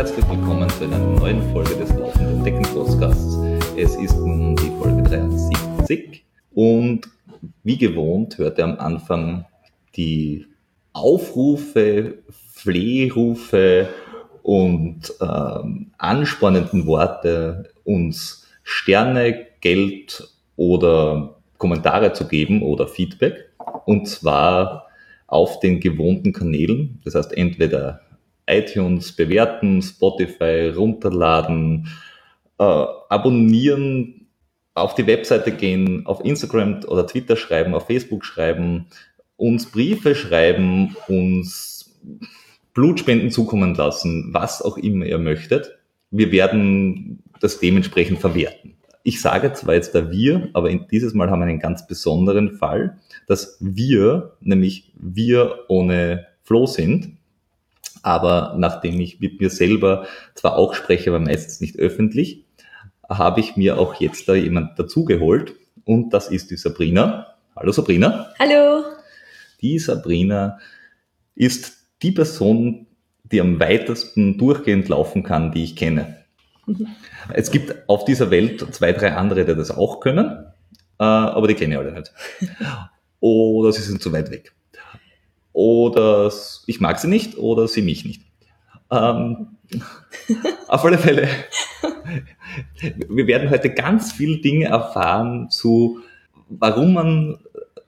herzlich willkommen zu einer neuen Folge des Laufenden Decken Podcasts. Es ist nun die Folge 73 und wie gewohnt hört ihr am Anfang die Aufrufe, Flehrufe und ähm, anspornenden Worte, uns Sterne, Geld oder Kommentare zu geben oder Feedback. Und zwar auf den gewohnten Kanälen. Das heißt entweder iTunes bewerten, Spotify runterladen, äh, abonnieren, auf die Webseite gehen, auf Instagram oder Twitter schreiben, auf Facebook schreiben, uns Briefe schreiben, uns Blutspenden zukommen lassen, was auch immer ihr möchtet. Wir werden das dementsprechend verwerten. Ich sage zwar jetzt da wir, aber dieses Mal haben wir einen ganz besonderen Fall, dass wir, nämlich wir ohne Flo sind. Aber nachdem ich mit mir selber zwar auch spreche, aber meistens nicht öffentlich, habe ich mir auch jetzt da jemand dazugeholt. Und das ist die Sabrina. Hallo Sabrina. Hallo. Die Sabrina ist die Person, die am weitesten durchgehend laufen kann, die ich kenne. Mhm. Es gibt auf dieser Welt zwei, drei andere, die das auch können, äh, aber die kenne ich alle nicht. Oder sie sind zu weit weg. Oder ich mag sie nicht oder sie mich nicht. Ähm, auf alle Fälle, wir werden heute ganz viele Dinge erfahren zu, warum man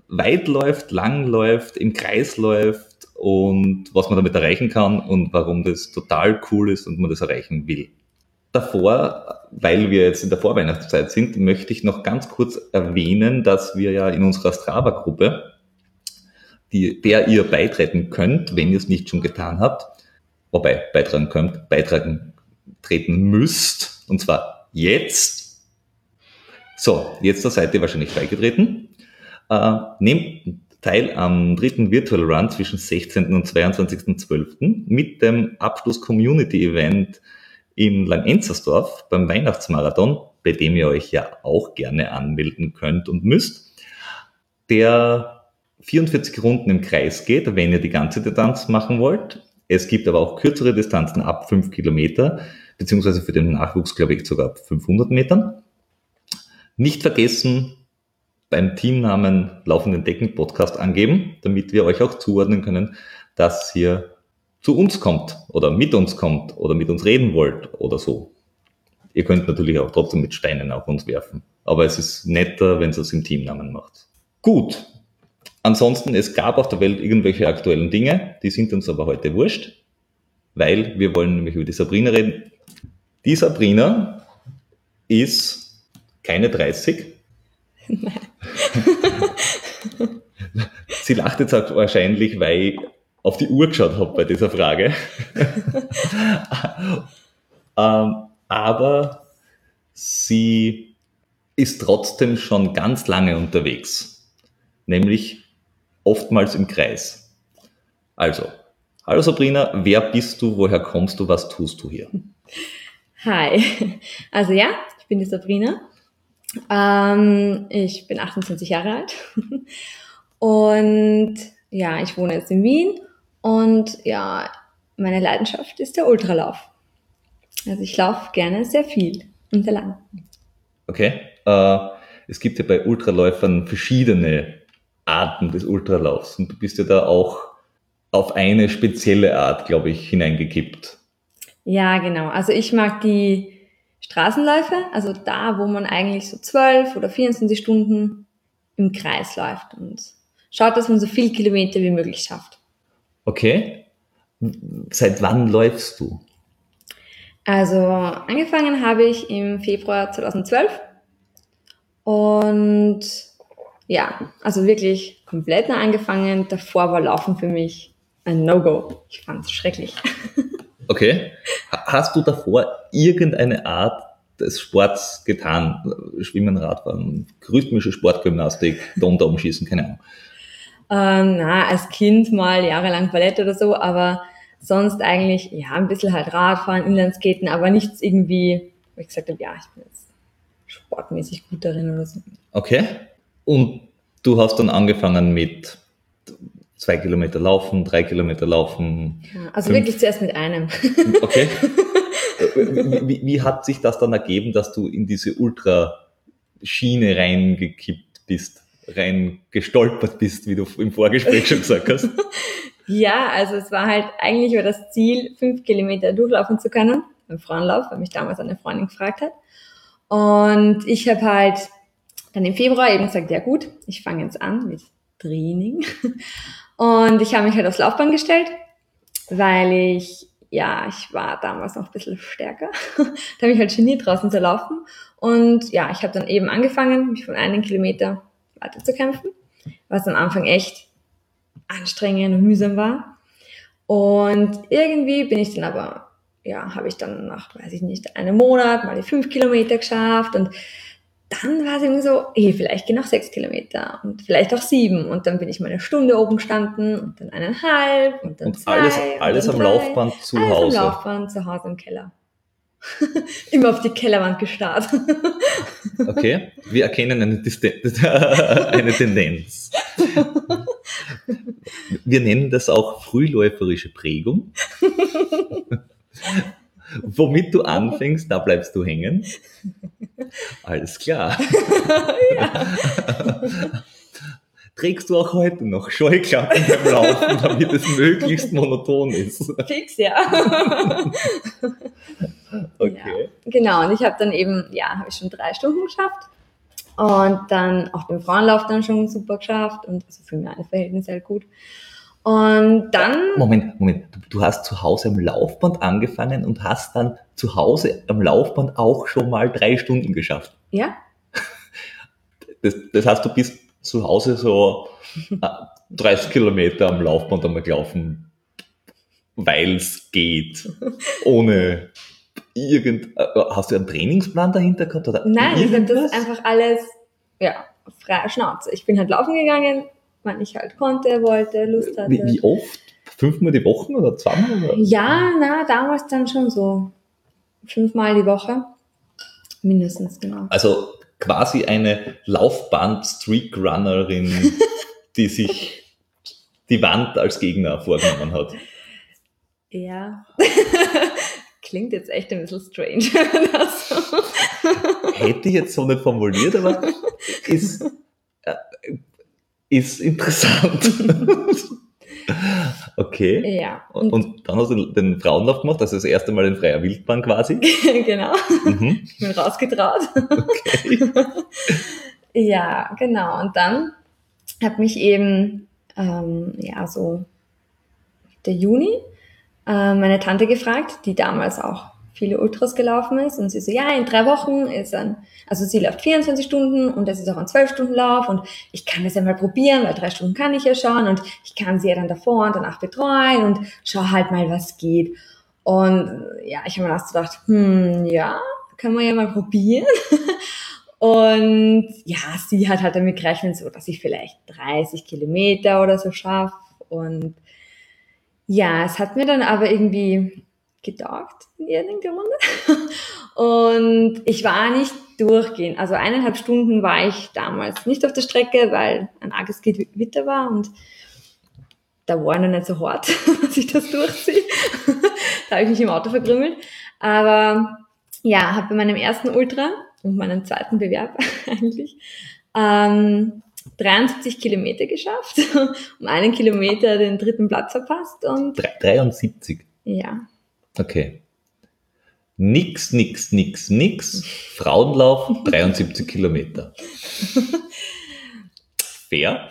weit läuft, lang läuft, im Kreis läuft und was man damit erreichen kann und warum das total cool ist und man das erreichen will. Davor, weil wir jetzt in der Vorweihnachtszeit sind, möchte ich noch ganz kurz erwähnen, dass wir ja in unserer Strava-Gruppe, der ihr beitreten könnt, wenn ihr es nicht schon getan habt, wobei beitragen könnt, beitragen treten müsst, und zwar jetzt. So, jetzt seid ihr wahrscheinlich beigetreten. Äh, nehmt teil am dritten Virtual Run zwischen 16. und 22.12. mit dem Abschluss Community Event in Langenzersdorf beim Weihnachtsmarathon, bei dem ihr euch ja auch gerne anmelden könnt und müsst, der 44 Runden im Kreis geht, wenn ihr die ganze Distanz machen wollt. Es gibt aber auch kürzere Distanzen ab 5 Kilometer, beziehungsweise für den Nachwuchs, glaube ich, sogar ab 500 Metern. Nicht vergessen, beim Teamnamen Laufenden Decken Podcast angeben, damit wir euch auch zuordnen können, dass ihr zu uns kommt oder mit uns kommt oder mit uns reden wollt oder so. Ihr könnt natürlich auch trotzdem mit Steinen auf uns werfen. Aber es ist netter, wenn ihr es im Teamnamen macht. Gut. Ansonsten, es gab auf der Welt irgendwelche aktuellen Dinge, die sind uns aber heute wurscht, weil wir wollen nämlich über die Sabrina reden. Die Sabrina ist keine 30. Nein. Sie lacht jetzt auch wahrscheinlich, weil auf die Uhr geschaut habe bei dieser Frage. ähm, aber sie ist trotzdem schon ganz lange unterwegs, nämlich oftmals im Kreis. Also, hallo Sabrina, wer bist du, woher kommst du, was tust du hier? Hi, also ja, ich bin die Sabrina. Ähm, ich bin 28 Jahre alt und ja, ich wohne jetzt in Wien und ja, meine Leidenschaft ist der Ultralauf. Also ich laufe gerne sehr viel und sehr lang. Okay. Äh, es gibt ja bei Ultraläufern verschiedene Arten des Ultralaufs und du bist ja da auch auf eine spezielle Art, glaube ich, hineingekippt. Ja, genau. Also ich mag die Straßenläufe, also da, wo man eigentlich so zwölf oder 24 Stunden im Kreis läuft und schaut, dass man so viel Kilometer wie möglich schafft. Okay. Seit wann läufst du? Also angefangen habe ich im Februar 2012 und ja, also wirklich komplett neu angefangen. Davor war Laufen für mich ein No-Go. Ich fand es schrecklich. Okay. Hast du davor irgendeine Art des Sports getan? Schwimmen, Radfahren, rhythmische Sportgymnastik, Donner umschießen, keine Ahnung. Ähm, na, als Kind mal jahrelang Ballett oder so, aber sonst eigentlich, ja, ein bisschen halt Radfahren, Inlandskaten, aber nichts irgendwie, wo ich gesagt habe, ja, ich bin jetzt sportmäßig gut darin oder so. Okay. Und du hast dann angefangen mit zwei Kilometer laufen, drei Kilometer laufen. Ja, also fünf. wirklich zuerst mit einem. Okay. wie, wie hat sich das dann ergeben, dass du in diese Ultra-Schiene reingekippt bist, rein gestolpert bist, wie du im Vorgespräch schon gesagt hast? Ja, also es war halt eigentlich über das Ziel, fünf Kilometer durchlaufen zu können, beim Frauenlauf, weil mich damals eine Freundin gefragt hat. Und ich habe halt dann im Februar eben gesagt, ja gut, ich fange jetzt an mit Training. Und ich habe mich halt aufs Laufband gestellt, weil ich, ja, ich war damals noch ein bisschen stärker. da habe ich halt geniert draußen zu laufen. Und ja, ich habe dann eben angefangen, mich von einem Kilometer weiter zu kämpfen, was am Anfang echt anstrengend und mühsam war. Und irgendwie bin ich dann aber, ja, habe ich dann nach, weiß ich nicht, einem Monat mal die fünf Kilometer geschafft und dann war es irgendwie so, eh, vielleicht gehen noch sechs Kilometer und vielleicht auch sieben. Und dann bin ich mal eine Stunde oben gestanden und dann eineinhalb und dann Und zwei. alles, und alles dann am drei. Laufband zu alles Hause. am Laufband zu Hause im Keller. Immer auf die Kellerwand gestarrt. Okay, wir erkennen eine, eine Tendenz. Wir nennen das auch frühläuferische Prägung. Womit du anfängst, da bleibst du hängen. Alles klar. Trägst du auch heute noch Scheuklappen beim Laufen, damit es möglichst monoton ist? Fix, ja. Okay. Genau, und ich habe dann eben, ja, habe ich schon drei Stunden geschafft. Und dann auch den Frauenlauf dann schon super geschafft und also für meine Verhältnisse halt gut. Und dann, Moment, Moment. Du, du hast zu Hause am Laufband angefangen und hast dann zu Hause am Laufband auch schon mal drei Stunden geschafft. ja, Das, das heißt, du bist zu Hause so äh, 30 Kilometer am Laufband einmal gelaufen, weil es geht, ohne irgend... äh, Hast du einen Trainingsplan dahinter gehabt? Oder nein, irgendwas? das einfach alles, ja, freie Schnauze. Ich bin halt laufen gegangen, wann ich halt konnte, wollte, Lust hatte. wie, wie oft? Fünfmal die Woche oder zweimal? Oder? Ja, na, damals dann schon so fünfmal die Woche. Mindestens, genau. Also quasi eine Laufband-Streakrunnerin, die sich die Wand als Gegner vorgenommen hat. Ja. Klingt jetzt echt ein bisschen strange. Hätte ich jetzt so nicht formuliert, aber ist, äh, ist interessant. Okay. ja, Und, und dann hast du den Frauenlauf gemacht, also das erste Mal in freier Wildbahn quasi. genau. Mhm. Ich bin rausgetraut. Okay. Ja, genau. Und dann hat mich eben, ähm, ja, so der Juni, äh, meine Tante gefragt, die damals auch viele Ultras gelaufen ist. Und sie so, ja, in drei Wochen ist ein, also sie läuft 24 Stunden und das ist auch ein 12-Stunden-Lauf und ich kann das ja mal probieren, weil drei Stunden kann ich ja schon und ich kann sie ja dann davor und danach betreuen und schau halt mal, was geht. Und ja, ich habe mir erst gedacht, hm, ja, kann man ja mal probieren. Und ja, sie hat halt damit gerechnet, so dass ich vielleicht 30 Kilometer oder so schaffe. Und ja, es hat mir dann aber irgendwie getaugt in irgendeiner Runde. Und ich war nicht durchgehend. Also eineinhalb Stunden war ich damals nicht auf der Strecke, weil ein arges Gewitter war und da war noch nicht so hart, dass ich das durchziehe. da habe ich mich im Auto verkrümmelt. Aber ja, habe bei meinem ersten Ultra und meinem zweiten Bewerb eigentlich ähm, 73 Kilometer geschafft, um einen Kilometer den dritten Platz verpasst und Drei- 73. ja, Okay. Nix, nix, nix, nix. Frauenlauf, 73 Kilometer. Fair.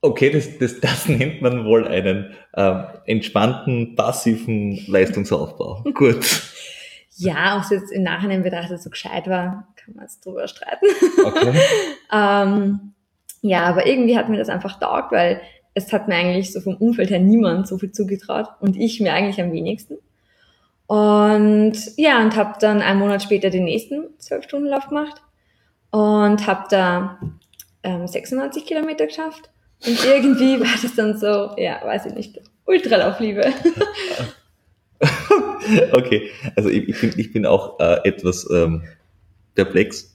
Okay, das, das, das nennt man wohl einen ähm, entspannten, passiven Leistungsaufbau. Gut. ja, ob es jetzt im Nachhinein betrachtet so gescheit war, kann man jetzt drüber streiten. Okay. Ähm, ja, aber irgendwie hat mir das einfach taugt, weil es hat mir eigentlich so vom Umfeld her niemand so viel zugetraut und ich mir eigentlich am wenigsten. Und ja, und habe dann einen Monat später den nächsten 12-Stunden-Lauf gemacht und habe da ähm, 96 Kilometer geschafft. Und irgendwie war das dann so, ja, weiß ich nicht, Ultralaufliebe. Okay, also ich, ich, bin, ich bin auch äh, etwas ähm, perplex.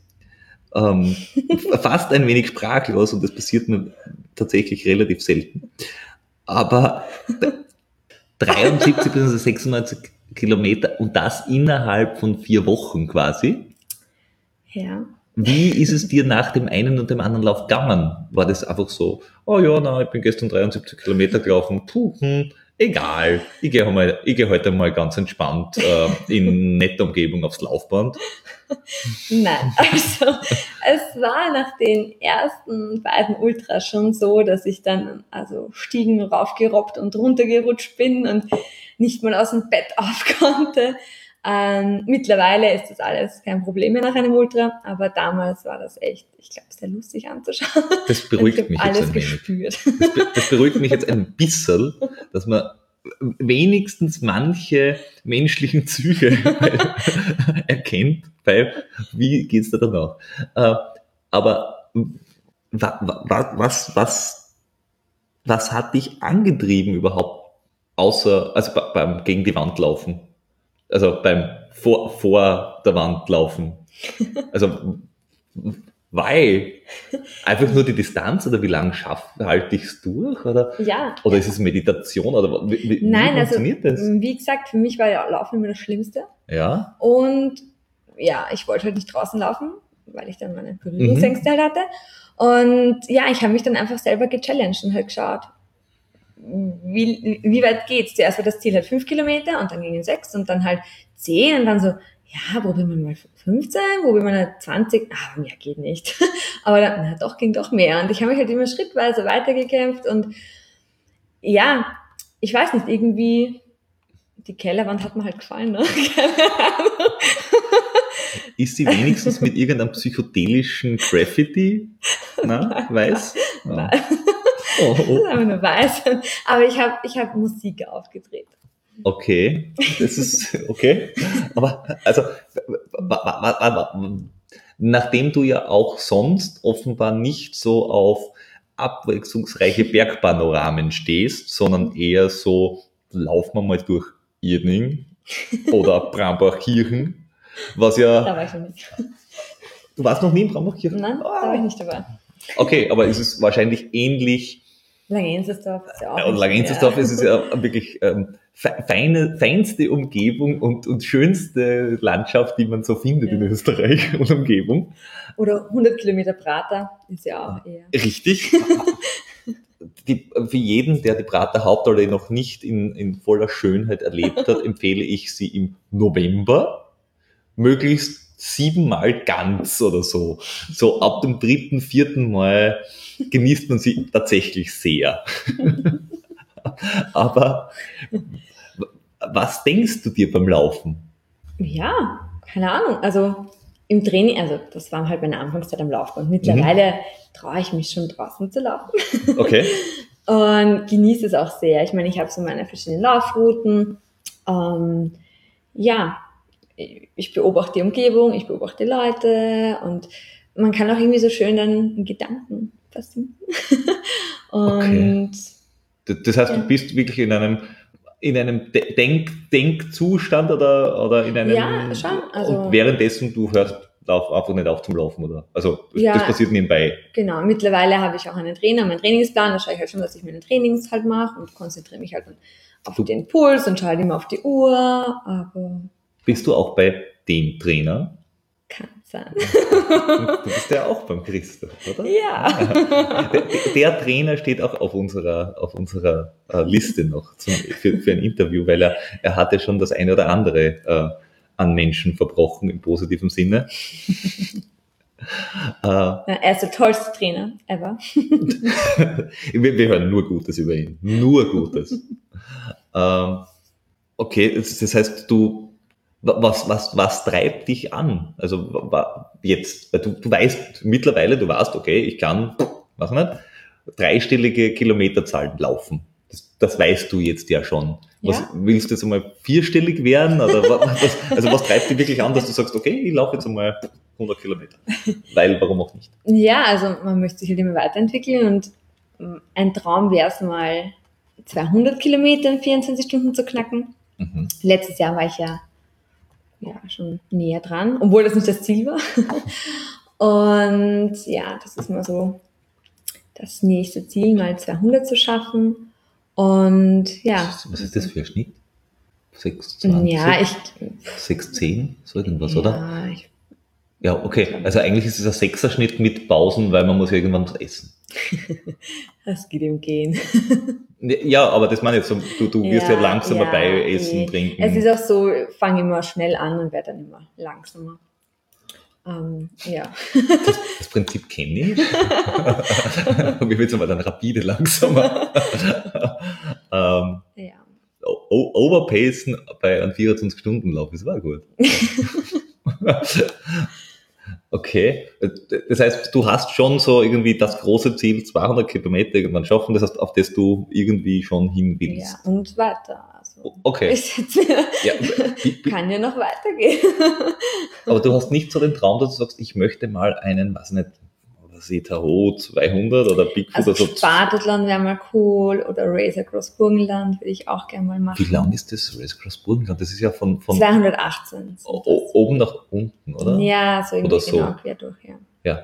Ähm, fast ein wenig sprachlos und das passiert mir tatsächlich relativ selten. Aber 73 bzw. 96 Kilometer und das innerhalb von vier Wochen quasi. Ja. Wie ist es dir nach dem einen und dem anderen Lauf gegangen? War das einfach so, oh ja, na, ich bin gestern 73 Kilometer gelaufen, puh, hm, egal, ich gehe, mal, ich gehe heute mal ganz entspannt äh, in netter Umgebung aufs Laufband? Nein, also es war nach den ersten beiden Ultras schon so, dass ich dann also Stiegen raufgerobbt und runtergerutscht bin und nicht mal aus dem Bett auf konnte. Ähm, mittlerweile ist das alles kein Problem mehr nach einem Ultra, aber damals war das echt, ich glaube, sehr lustig anzuschauen. Das beruhigt mich jetzt ein gespürt. wenig. Das, be das beruhigt mich jetzt ein bisschen, dass man wenigstens manche menschlichen Züge erkennt, weil wie geht's da danach? Äh, aber was, was, was hat dich angetrieben überhaupt, außer also beim gegen die Wand laufen? Also beim vor, vor der Wand laufen. Also weil einfach nur die Distanz oder wie lange halte ich es durch? Oder, ja. oder ist es Meditation? Oder wie, wie Nein, also funktioniert das? wie gesagt, für mich war ja Laufen immer das Schlimmste. Ja. Und ja, ich wollte halt nicht draußen laufen, weil ich dann meine Berührungsängste halt hatte. Und ja, ich habe mich dann einfach selber gechallenged und halt geschaut, wie, wie weit geht's? Zuerst war das Ziel halt fünf Kilometer und dann gingen sechs und dann halt zehn und dann so, ja, probieren wir mal 15, probieren wir mal 20, ah, mehr geht nicht. Aber dann, na doch, ging doch mehr. Und ich habe mich halt immer schrittweise weitergekämpft und ja, ich weiß nicht, irgendwie, die Kellerwand hat mir halt gefallen, ne? Ist sie wenigstens mit irgendeinem psychedelischen Graffiti? Na, weiß? Ja. Nein. Oh, Das ist oh. einfach nur weiß. Aber ich habe ich hab Musik aufgedreht. Okay, das ist okay. Aber also, nachdem du ja auch sonst offenbar nicht so auf abwechslungsreiche Bergpanoramen stehst, sondern eher so, laufen wir mal durch Irning oder Brambachkirchen, was Da ja, war ich noch nicht. du warst noch nie in Brambachkirchen? Nein, da war ich nicht dabei. Okay, aber es ist wahrscheinlich ähnlich Langensersdorf ist ja auch. Ja, und Langenzersdorf ist es ja wirklich ähm, fe- feine, feinste Umgebung und, und schönste Landschaft, die man so findet in Ja. Österreich und Umgebung. Oder 100 Kilometer Prater ist ja auch eher. Richtig. Die, für jeden, der die Prater Hauptallee noch nicht in, in voller Schönheit erlebt hat, empfehle ich sie im November, möglichst siebenmal ganz oder so. So ab dem dritten, vierten Mal genießt man sie tatsächlich sehr. Aber was denkst du dir beim Laufen? Ja, keine Ahnung. Also im Training, also das war halt meine Anfangszeit am Laufband. Mittlerweile traue ich mich schon draußen zu laufen Okay. und genieße es auch sehr. Ich meine, ich habe so meine verschiedenen Laufrouten. Ähm, ja, ich beobachte die Umgebung, ich beobachte die Leute und man kann auch irgendwie so schön dann Gedanken fassen. und Das das heißt, Ja. du bist wirklich in einem in einem De- Denk Denkzustand oder, oder in einem Ja, schon, also- und währenddessen du hörst lauf einfach nicht auf zum Laufen oder also das, Ja. das passiert nebenbei. Genau, mittlerweile habe ich auch einen Trainer, meinen Trainingsplan, da schaue ich halt schon, dass ich meine Trainings halt mache und konzentriere mich halt auf Du- den Puls und schaue halt immer auf die Uhr, aber Bist du auch bei dem Trainer? kann sein. Du bist ja auch beim Christoph, oder? Ja. Der, der Trainer steht auch auf unserer, auf unserer äh, Liste noch zum, für, für ein Interview, weil er, er hatte schon das eine oder andere äh, an Menschen verbrochen im positiven Sinne. Ja, er ist der tollste Trainer ever. wir, wir hören nur Gutes über ihn. Nur Gutes. ähm, okay, das, heißt, du, was, was, was treibt dich an? Also jetzt, du, du weißt mittlerweile, du weißt, okay, ich kann, was nicht, dreistellige Kilometerzahlen laufen. Das, das weißt du jetzt ja schon. Was, Ja. Willst du jetzt einmal vierstellig werden? Oder wa- was, also was treibt dich wirklich an, dass du sagst, okay, ich laufe jetzt einmal 100 Kilometer? Weil, warum auch nicht? Ja, also man möchte sich halt immer weiterentwickeln und mm, ein Traum wäre es mal 200 Kilometer in 24 Stunden zu knacken. Mhm. Letztes Jahr war ich ja, ja schon näher dran, obwohl das nicht das Ziel war. Und ja, das ist mal so das nächste Ziel, mal 200 zu schaffen. Und ja, Was, was ist das für ein Schnitt? 6,20? Ja, ich. 6,10? So irgendwas, ja, oder? Ich, Ja, okay. Also eigentlich ist es ein Sechserschnitt mit Pausen, weil man muss ja irgendwann was essen. das geht im Gehen. Ja, aber das meine ich, so, du, du wirst ja, Ja, langsamer ja, bei Essen, nee. Trinken. Es ist auch so, fange immer schnell an und werde dann immer langsamer. Ähm, ja. Das Prinzip kenne ich. Wie wird es aber dann rapide langsamer? ähm, ja. overpacen bei einem 24-Stunden-Lauf, das war gut. okay, das heißt, du hast schon so irgendwie das große Ziel, 200 Kilometer irgendwann schaffen, das heißt, auf das du irgendwie schon hin willst. ja, und weiter. Also, Okay, ich jetzt ja, kann ja noch weitergehen. aber du hast nicht so den Traum, dass du sagst, ich möchte mal einen, weiß nicht, Tahoe 200 oder Bigfoot Also oder so. Spartathlon wäre mal cool oder Race Across Burgenland würde ich auch gerne mal machen. Wie lang ist das Race Cross Burgenland? Das ist ja von, von 218. sind o- das. oben nach unten, oder? Ja, so irgendwie Oder so. genau quer durch, ja. Ja.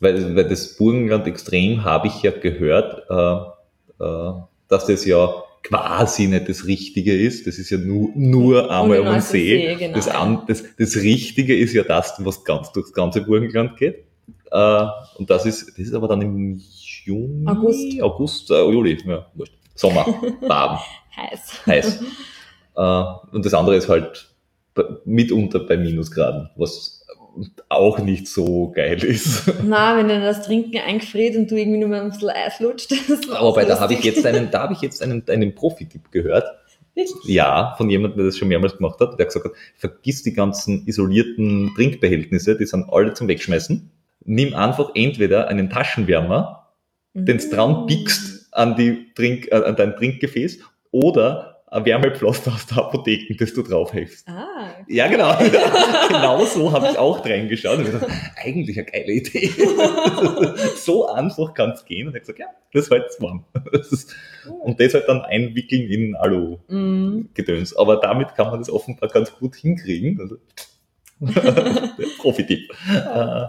Weil, weil das Burgenland extrem habe ich ja gehört, äh, äh, dass das ja quasi nicht das Richtige ist. Das ist ja nur, nur einmal um den See. See, genau, das, das, das Richtige ist ja das, was ganz durchs ganze Burgenland geht. Äh, und das ist, das ist aber dann im Juni, August. August, äh, Juli, ja, wurscht. Sommer, warm, Heiß. heiß. Äh, und das andere ist halt mitunter bei Minusgraden, was auch nicht so geil ist. Na, wenn dann das Trinken eingefriert und du irgendwie nur mal ein bisschen Eis lutscht. Aber bei da habe ich jetzt einen, da habe ich jetzt einen, einen Profi-Tipp gehört. Wirklich? Ja, von jemandem, der das schon mehrmals gemacht hat, der gesagt hat, vergiss die ganzen isolierten Trinkbehältnisse, die sind alle zum Wegschmeißen. Nimm einfach entweder einen Taschenwärmer, den du dran pickst an, die Trink, äh, an dein Trinkgefäß oder ein Wärmepflaster aus der Apotheken, das du draufhältst. Ah, Ja, genau. genau so habe ich auch reingeschaut und gedacht, eigentlich eine geile Idee. so einfach kann es gehen. Und er hat gesagt, ja, das hält warm. Und das halt dann einwickeln in Alu-Gedöns. mm, Aber damit kann man das offenbar ganz gut hinkriegen. Also, Profi-Tipp. Äh,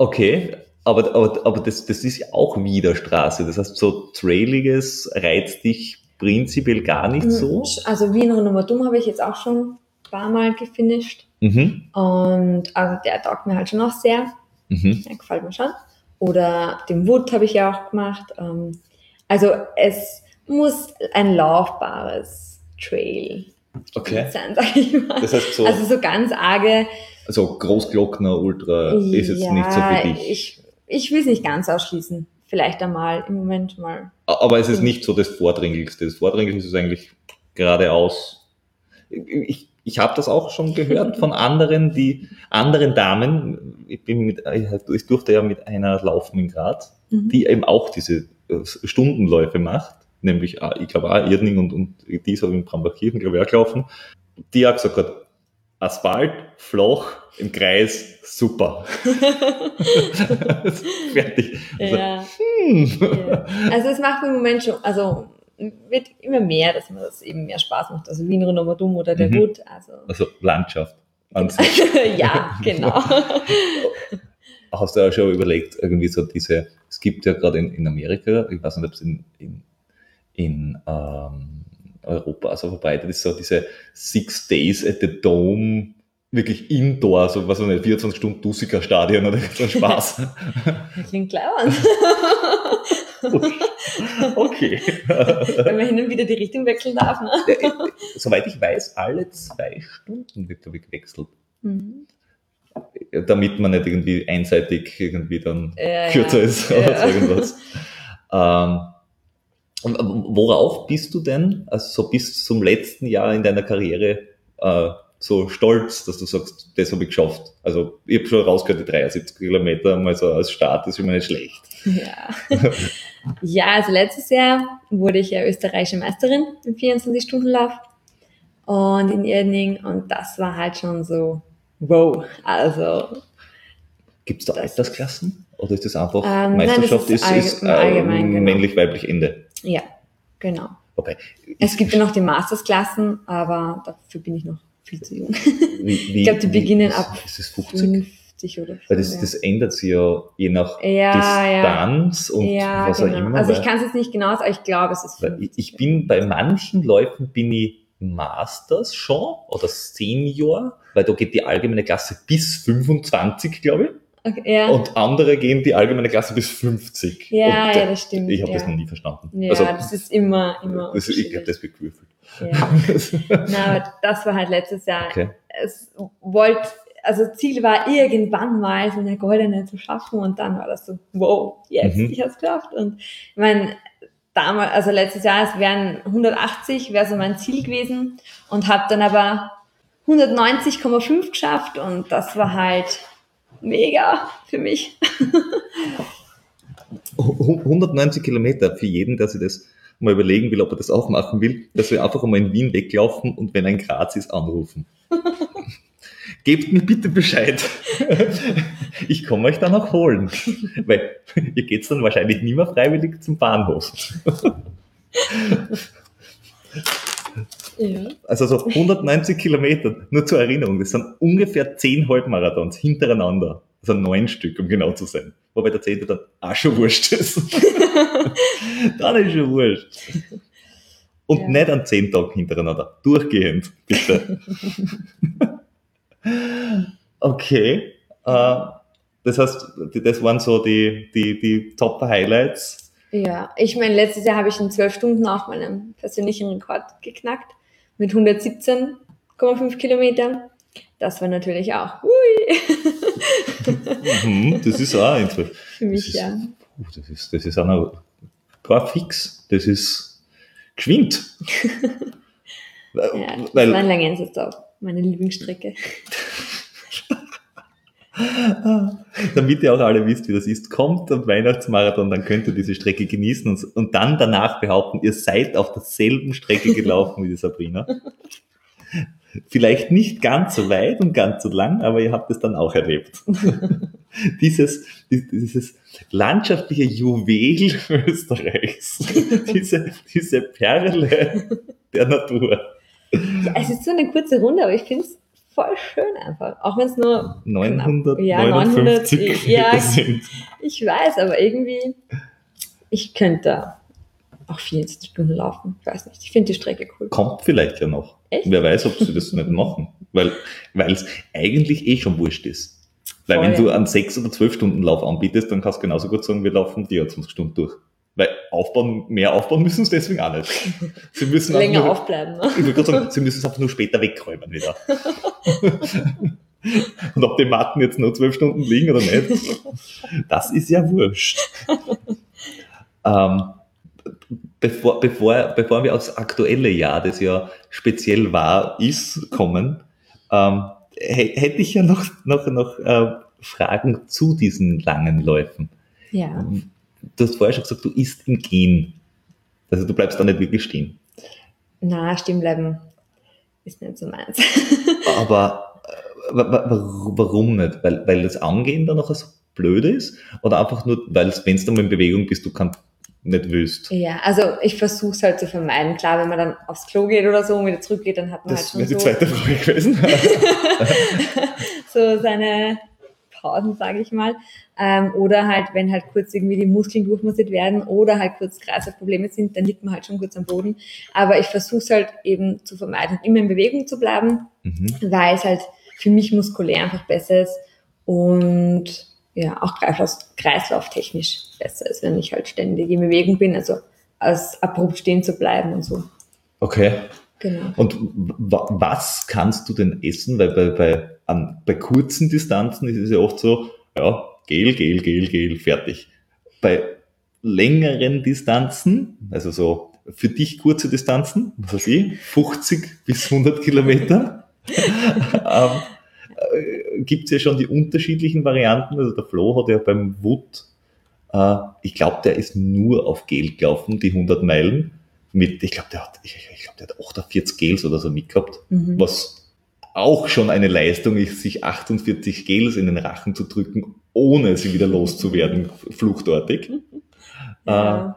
Okay, aber, aber, aber das, das ist ja auch wieder Straße. Das heißt, so Trailiges reizt dich prinzipiell gar nicht so. Also Wien Renovatum habe ich jetzt auch schon ein paar Mal gefinisht. Mhm. Und also der taugt mir halt schon auch sehr. Mhm. Der gefällt mir schon. Oder den Wood habe ich ja auch gemacht. Ähm, Also es muss ein laufbares Trail Okay. sein, sag ich mal. Das heißt so, Also so ganz arge. Also Großglockner Ultra ist jetzt ja, nicht so für dich. Ich, ich will es nicht ganz ausschließen. Vielleicht einmal im Moment mal. Aber es ist nicht so das Vordringlichste. Das Vordringlichste ist eigentlich geradeaus. Ich, ich habe das auch schon gehört von anderen, die anderen Damen. Ich, bin mit, ich durfte ja mit einer laufen in Graz, Mhm. die eben auch diese äh, Stundenläufe macht, nämlich äh, ich glaube auch Irdning und, und die ist auch in Brambachkirchen, glaube ich, auch gelaufen. Die hat gesagt hat, Asphalt, flach, im Kreis, super. Fertig. Also, ja. hm. Ja. Also es macht im Moment schon, also wird immer mehr, dass mir das eben mehr Spaß macht. Also Wien Renovatum oder der Mhm. Wood. Also Also Landschaft an sich. ja, genau. Hast du ja schon überlegt, irgendwie so diese, es gibt ja gerade in, in Amerika, ich weiß nicht, ob es in, in, in ähm, Europa so verbreitet ist, so diese Six Days at the Dome, wirklich indoor, so was weiß ich nicht, 24 Stunden Dusiker Stadion oder so Spaß. Klingt lauernd. okay. Wenn man hin und wieder die Richtung wechseln darf. Ne? Soweit ich weiß, alle zwei Stunden wird, ich, gewechselt. Mhm. damit man nicht irgendwie einseitig irgendwie dann Ja, kürzer ja. ist oder Ja. so irgendwas. Ähm, worauf bist du denn, also so bis zum letzten Jahr in deiner Karriere, äh, so stolz, dass du sagst, das habe ich geschafft? Also ich habe schon rausgehört, die 73 Kilometer mal so als Start ist immer nicht schlecht. Ja. ja, also letztes Jahr wurde ich ja österreichische Meisterin im 24-Stunden-Lauf und in Irning und das war halt schon so, wow, also Gibt es da Altersklassen? Oder ist das einfach Ähm, nein, Meisterschaft das ist ist, ist genau. männlich-weiblich Ende? Ja, genau. Okay. Es gibt ja noch die Mastersklassen, aber dafür bin ich noch viel zu jung. Wie, wie, Ich glaube, die beginnen ist- ab Ist es 50? 50 oder so. Weil das, ja. das ändert sich ja je nach Ja, Distanz und ja, was genau. auch immer. Also ich kann es jetzt nicht genau sagen, aber ich glaube, es ist weil 50. ich, bin bei manchen Läufen bin ich Masters schon oder Senior, weil da geht die allgemeine Klasse bis 25, glaube ich. Okay, ja. Und andere gehen die allgemeine Klasse bis 50. Ja, und, ja, das stimmt, Ich habe ja. das noch nie verstanden. ja, also, das ist immer, immer. das, ich habe das gewürfelt. Ja. Na, aber das war halt letztes Jahr. Okay. Es wollte, also Ziel war irgendwann mal so eine goldene zu schaffen und dann war das so, wow, jetzt, Mhm. ich hab's geschafft. Und ich meine, damals, also letztes Jahr, es wären 180, wäre so mein Ziel gewesen und habe dann aber 190,5 geschafft und das war halt mega für mich. 190 Kilometer für jeden, der sich das mal überlegen will, ob er das auch machen will, dass wir einfach einmal in Wien weglaufen und wenn ein Graz ist, anrufen. Gebt mir bitte Bescheid. Ich komme euch dann auch holen. Weil ihr geht dann wahrscheinlich nie mehr freiwillig zum Bahnhof. Ja. Also so 190 Kilometer, nur zur Erinnerung, das sind ungefähr 10 Halbmarathons hintereinander. Also neun Stück, um genau zu sein. Wobei der zehnte dann auch schon wurscht ist. dann ist schon wurscht. Und Ja. nicht an zehn Tagen hintereinander. Durchgehend, bitte. okay. Äh, das heißt, das waren so die, die, die Top-Highlights. Ja, ich meine, letztes Jahr habe ich in zwölf Stunden auch meinen persönlichen Rekord geknackt mit 117,5 Kilometern. Das war natürlich auch hui, Mhm, das ist auch inzwischen. für mich, ist- ja. Puh, das ist, das ist auch noch gar fix. Das ist geschwind. ja das Weil, war ein Langensersdorf, meine Lieblingsstrecke. damit ihr auch alle wisst, wie das ist, kommt am Weihnachtsmarathon, dann könnt ihr diese Strecke genießen und, und dann danach behaupten, ihr seid auf derselben Strecke gelaufen wie die Sabrina. Vielleicht nicht ganz so weit und ganz so lang, aber ihr habt es dann auch erlebt. dieses, dieses landschaftliche Juwel Österreichs, diese, diese Perle der Natur. Ja, es ist so eine kurze Runde, aber ich finde es voll schön einfach. Auch wenn es nur, 959 Ja, 900, ja. sind. ich weiß, aber irgendwie, ich könnte auch 24 Stunden laufen. Ich weiß nicht, ich finde die Strecke cool. Kommt vielleicht ja noch. Echt? Wer weiß, ob sie das nicht machen. Weil es eigentlich eh schon wurscht ist. Weil Voll, wenn du ja. einen 6 oder 12 Stunden Lauf anbietest, dann kannst du genauso gut sagen, wir laufen die 20 Stunden durch. Weil aufbauen, mehr aufbauen müssen sie deswegen auch nicht. Sie müssen Länger nur, aufbleiben. Ne? Ich würde sagen, sie müssen es einfach nur später wegräumen wieder. Und ob die Matten jetzt nur zwölf Stunden liegen oder nicht, das ist ja wurscht. ähm, bevor, bevor, bevor wir aufs aktuelle Jahr, das ja speziell war, ist, kommen, ähm, hä- hätte ich ja noch, noch, noch äh, Fragen zu diesen langen Läufen. Ja. Du hast vorher schon gesagt, du isst im Gehen. Also du bleibst da nicht wirklich stehen. Na, stehen bleiben ist nicht so meins. Aber äh, wa- wa- wa- warum nicht? Weil, weil das Angehen dann noch so blöd ist? Oder einfach nur, weil wenn du mal in Bewegung bist, du kannst nicht willst? Ja, also ich versuche es halt zu vermeiden. Klar, wenn man dann aufs Klo geht oder so und wieder zurückgeht, dann hat man Das halt wäre schon die so, zweite Frage gewesen. so seine Pausen, sage ich mal. Ähm, oder halt, wenn halt kurz irgendwie die Muskeln durchmassiert werden oder halt kurz Kreislaufprobleme sind, dann liegt man halt schon kurz am Boden. Aber ich versuche es halt eben zu vermeiden, immer in Bewegung zu bleiben, mhm. weil es halt für mich muskulär einfach besser ist und ja, auch Kreislauf, kreislauftechnisch besser ist, wenn ich halt ständig in Bewegung bin, also als abrupt stehen zu bleiben und so. Okay. Genau. Und wa- was kannst du denn essen? Weil bei, bei, an, bei kurzen Distanzen ist es ja oft so, ja, Gel, Gel, Gel, Gel, fertig. Bei längeren Distanzen, also so für dich kurze Distanzen, was weiß ich, 50 bis 100 Kilometer, ähm, äh, gibt es ja schon die unterschiedlichen Varianten. Also der Flo hat ja beim Wood, äh, ich glaube, der ist nur auf Gel gelaufen, die 100 Meilen. Mit, ich glaube, der hat, ich, ich glaube, der hat 48 Gels oder so mitgehabt, Mhm. was auch schon eine Leistung ist, sich 48 Gels in den Rachen zu drücken, ohne sie wieder loszuwerden, fluchtartig. Ja. Äh,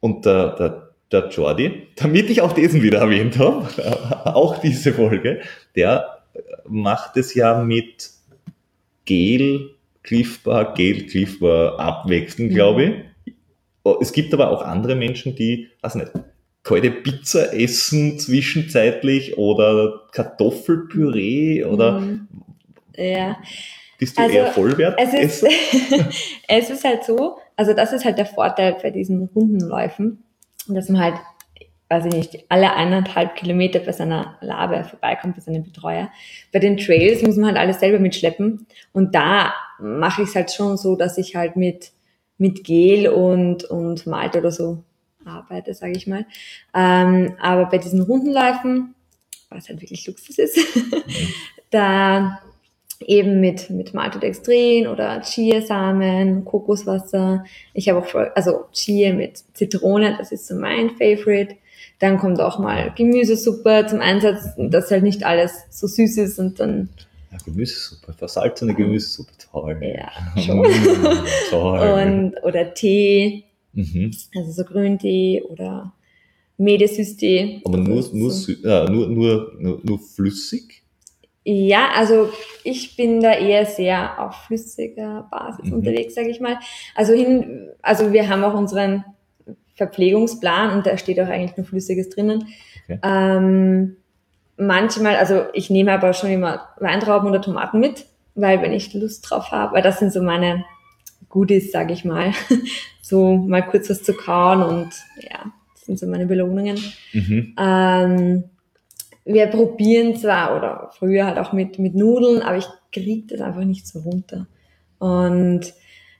und der, der, der Jordi, damit ich auch diesen wieder erwähnt habe, auch diese Folge, der macht es ja mit Gel, Cliff Bar, Gel, Cliff Bar abwechselnd, Mhm. glaube ich. Oh, Es gibt aber auch andere Menschen, die, weiß nicht, kalte Pizza essen zwischenzeitlich oder Kartoffelpüree oder Mhm. Ja, bist du Also, eher Vollwert? es ist, es ist halt so, also das ist halt der Vorteil bei diesen Rundenläufen, dass man halt, weiß ich nicht, alle eineinhalb Kilometer bei seiner Labe vorbeikommt, bei seinem Betreuer. Bei den Trails muss man halt alles selber mitschleppen und da mache ich es halt schon so, dass ich halt mit, mit Gel und, und Malt oder so arbeite, sage ich mal. Ähm, aber bei diesen Rundenläufen, was halt wirklich Luxus ist, da eben mit, mit Maltodextrin oder Chiasamen, Kokoswasser. Ich habe auch, voll- also Chia mit Zitrone, das ist so mein Favorite. Dann kommt auch mal Gemüsesuppe zum Einsatz, dass halt nicht alles so süß ist und dann, Ja, Gemüsesuppe, versalzene Gemüsesuppe, toll. ja, schon. Toll. Und, oder Tee, mhm. also so Grüntee oder Medesüßtee. Aber nur, nur, so. äh, nur, nur, nur, nur flüssig? Ja, also ich bin da eher sehr auf flüssiger Basis Mhm. unterwegs, sage ich mal. Also hin, also wir haben auch unseren Verpflegungsplan und da steht auch eigentlich nur Flüssiges drinnen. Okay. Ähm, manchmal, also ich nehme aber schon immer Weintrauben oder Tomaten mit, weil wenn ich Lust drauf habe, weil das sind so meine Goodies, sage ich mal, so mal kurz was zu kauen und ja, das sind so meine Belohnungen. Mhm. Ähm, wir probieren zwar oder früher halt auch mit, mit Nudeln, aber ich kriege das einfach nicht so runter. Und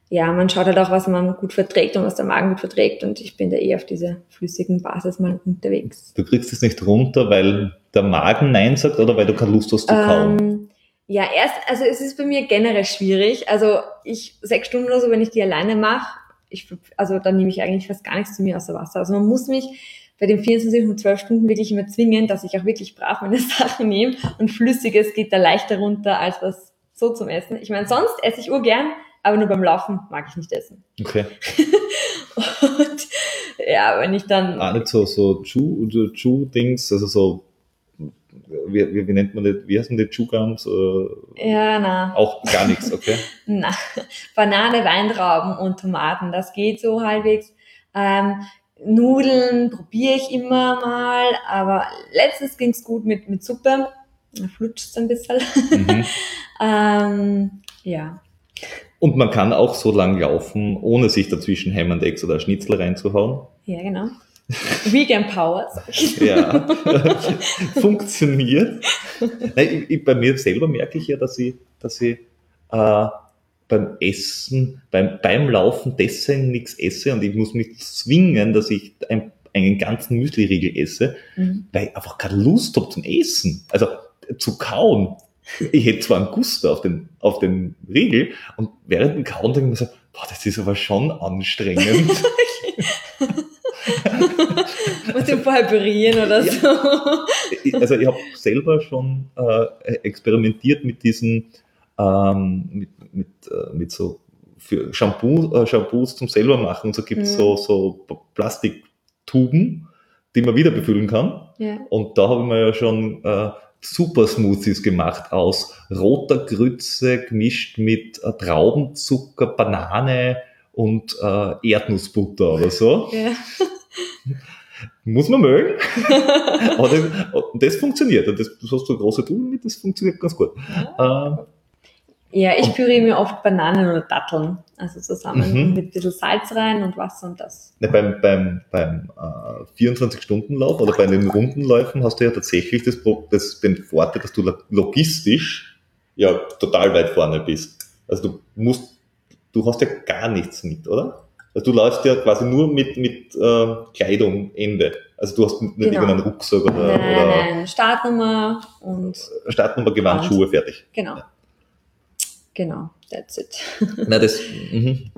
ja, man schaut halt auch, was man gut verträgt und was der Magen gut verträgt. Und ich bin da eher auf dieser flüssigen Basis mal unterwegs. Du kriegst es nicht runter, weil der Magen Nein sagt oder weil du keine Lust hast zu kauen? Ähm, ja, erst, also es ist bei mir generell schwierig. Also ich sechs Stunden oder so, wenn ich die alleine mache, ich, also dann nehme ich eigentlich fast gar nichts zu mir außer Wasser. Also man muss mich bei den 24 und 12 Stunden wirklich immer zwingen, dass ich auch wirklich brav meine Sachen nehme und Flüssiges geht da leichter runter als was so zum Essen. Ich meine, sonst esse ich urgern, aber nur beim Laufen mag ich nicht essen. Okay. Und ja, wenn ich dann Ah, nicht so, so Chew- so Chew-Dings, also so, wie, wie, wie nennt man das, wie heißen die Chew-Gums? Äh, ja, na. auch gar nichts, okay? Na, Banane, Weintrauben und Tomaten, das geht so halbwegs. Ähm, Nudeln probiere ich immer mal, aber letztens ging's gut mit, mit Suppe. Da flutscht's ein bisschen. Mhm. ähm, ja. Und man kann auch so lang laufen, ohne sich dazwischen Hammond-Eggs oder Schnitzel reinzuhauen. ja, genau. Vegan Power. sag ich. Ja, funktioniert. Nein, ich, ich, bei mir selber merke ich ja, dass ich, dass ich äh, beim Essen, beim, beim Laufen deswegen nichts esse und ich muss mich zwingen, dass ich ein, einen ganzen Müsli-Riegel esse, Mhm. weil ich einfach keine Lust habe zum Essen. Also zu kauen. Ich hätte zwar einen Gusto auf den, auf den Riegel und während dem Kauen denke ich mir so, boah, das ist aber schon anstrengend. Muss den vorher pürieren oder Ja. so. Also ich habe selber schon äh, experimentiert mit diesen, ähm, mit, mit, äh, mit so für Shampoo, äh, Shampoos zum selber machen. Und so gibt es Mhm. so, so Plastiktuben, die man wieder befüllen kann. Ja. Und da habe ich mir ja schon äh, super Smoothies gemacht aus roter Grütze gemischt mit äh, Traubenzucker, Banane und äh, Erdnussbutter oder so. Ja. Muss man mögen. Aber das, und das funktioniert. Und das, du hast so eine große Tube mit, das funktioniert ganz gut. Ähm, Ja, ich püriere mir oft Bananen oder Datteln, also zusammen Mhm. mit ein bisschen Salz rein und Wasser und das. ne, beim beim, beim äh, 24-Stunden-Lauf oder bei den Rundenläufen hast du ja tatsächlich das, das, den Vorteil, dass du lo- logistisch ja total weit vorne bist. Also du musst, du hast ja gar nichts mit, oder? Also du läufst ja quasi nur mit, mit äh, Kleidung Ende. Also du hast nicht Genau. irgendeinen Rucksack oder, Nein, nein, oder nein, Startnummer und Startnummer, Gewand, Und- Schuhe, fertig. genau. Genau, that's it. Na, das, mhm.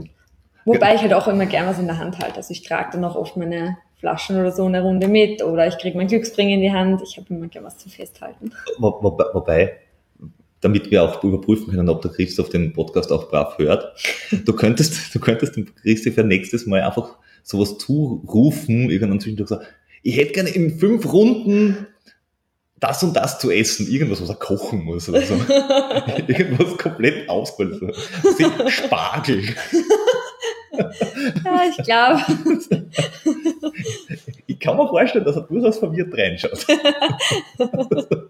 Wobei ich halt auch immer gern was in der Hand halte. Also ich trage dann auch oft meine Flaschen oder so eine Runde mit oder ich kriege mein Glücksbringer in die Hand. Ich habe immer gern was zum Festhalten. Wo, wobei, wobei, damit wir auch überprüfen können, ob der Christoph den Podcast auch brav hört, du könntest, du könntest dem Christoph ja nächstes Mal einfach sowas zurufen, irgendwann zwischendurch so, ich hätte gerne in fünf Runden das und das zu essen, irgendwas, was er kochen muss oder so. irgendwas komplett ausgeholt. Spargel. Ja, ich glaube. Ich kann mir vorstellen, dass er durchaus verwirrt reinschaut.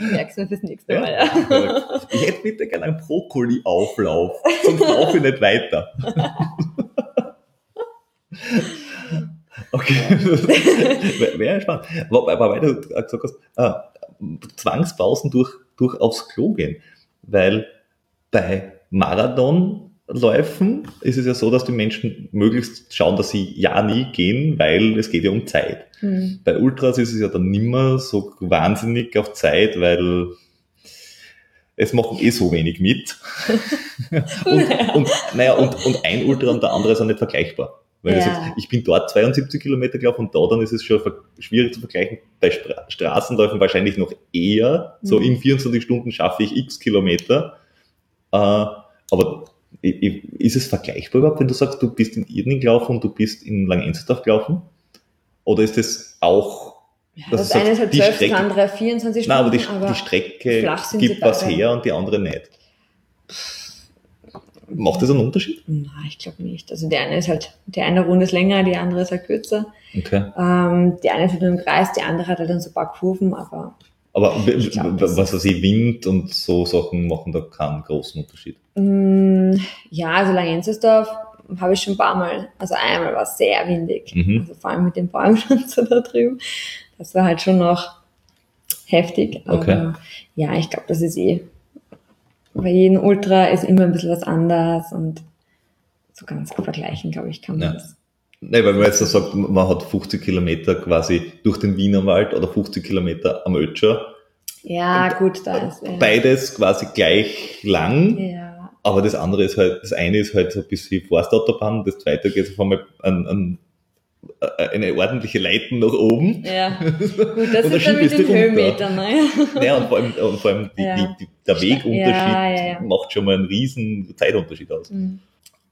Merkst du fürs nächste? Mal, ja. Ich hätte bitte gerne einen Brokkoli-Auflauf, sonst laufe ich nicht weiter. Okay, wäre wär spannend. Wobei, weil du gesagt hast, ah, Zwangspausen durch, durch aufs Klo gehen. Weil bei Marathonläufen ist es ja so, dass die Menschen möglichst schauen, dass sie ja nie gehen, weil es geht ja um Zeit. Hm. Bei Ultras ist es ja dann nimmer so wahnsinnig auf Zeit, weil es machen eh so wenig mit. und, und, naja, und, und ein Ultra und der andere sind nicht vergleichbar. Weil ich, Ja. sag, ich bin dort 72 Kilometer gelaufen und da dann ist es schon schwierig zu vergleichen. Bei Stra Straßenläufen wahrscheinlich noch eher. So Mhm. in 24 Stunden schaffe ich x Kilometer. Äh, aber ist es vergleichbar überhaupt, wenn du sagst, du bist in Irning gelaufen und du bist in Langenzenstdorf gelaufen? Oder ist das auch Ja, Das das, eine ist halt die 12, das Strecke- andere 24 Nein, aber Stunden. die, die Strecke gibt was her und die andere nicht. Macht das einen Unterschied? Nein, ich glaube nicht. Also der eine ist halt, die eine Runde ist länger, die andere ist halt kürzer. Okay. Ähm, die eine ist halt nur im Kreis, die andere hat halt dann so ein paar Kurven, aber Aber glaub, was weiß ich, Wind und so Sachen machen da keinen großen Unterschied. mh, ja, also Langenzersdorf habe ich schon ein paar Mal, also einmal war es sehr windig. Mhm. Also vor allem mit dem Bäumschanzer da drüben. Das war halt schon noch heftig. Aber Okay. ja, ich glaube, das ist eh. Bei jedem Ultra ist immer ein bisschen was anders und so ganz vergleichen, glaube ich, kann man Ja. das. Nein, weil man jetzt so sagt, man hat 50 Kilometer quasi durch den Wienerwald oder 50 Kilometer am Ötscher. Ja, gut, da ist. Ja. Beides quasi gleich lang, ja. aber das andere ist halt, das eine ist halt so ein bisschen Forstautobahn, das zweite geht auf einmal an, an äh, eine ordentliche Leiten nach oben. Ja, gut, das Und ist dann mit den. Höhenmetern, ne? Ja, und vor allem, und vor allem die, Ja. die, die, der Wegunterschied ja, ja. macht schon mal einen riesen Zeitunterschied aus. Mhm.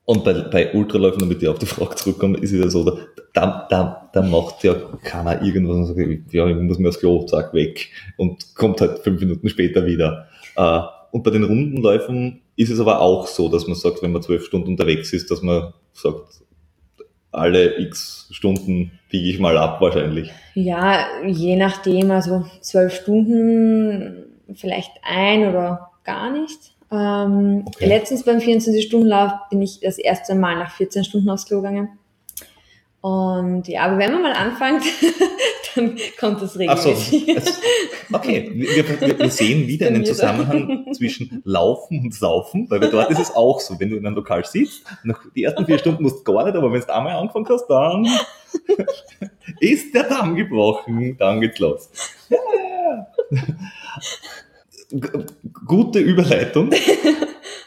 Und bei, bei Ultraläufen, damit ich auf die Frage zurückkomme, ist es ja so, da, da, da, macht ja keiner irgendwas und sagt, ja, ich muss mir aufs Klo, zack, weg. Und kommt halt fünf Minuten später wieder. Äh, Und bei den Rundenläufen ist es aber auch so, dass man sagt, wenn man zwölf Stunden unterwegs ist, dass man sagt, alle x Stunden biege ich mal ab wahrscheinlich. Ja, je nachdem, also zwölf Stunden, vielleicht ein oder gar nicht. Ähm, Okay. Letztens beim 24-Stunden-Lauf bin ich das erste Mal nach 14 Stunden aufs Klo gegangen. Und ja, aber wenn man mal anfängt, dann kommt das Ach so, regelmäßig. okay. Wir, wir, sehen wieder einen. Zusammenhang zwischen Laufen und Saufen, weil dort ist es auch so, wenn du in einem Lokal sitzt, nach die ersten vier Stunden musst du gar nicht, aber wenn du einmal angefangen hast, dann ist der Damm gebrochen, dann geht's los. Ja. G- Gute Überleitung.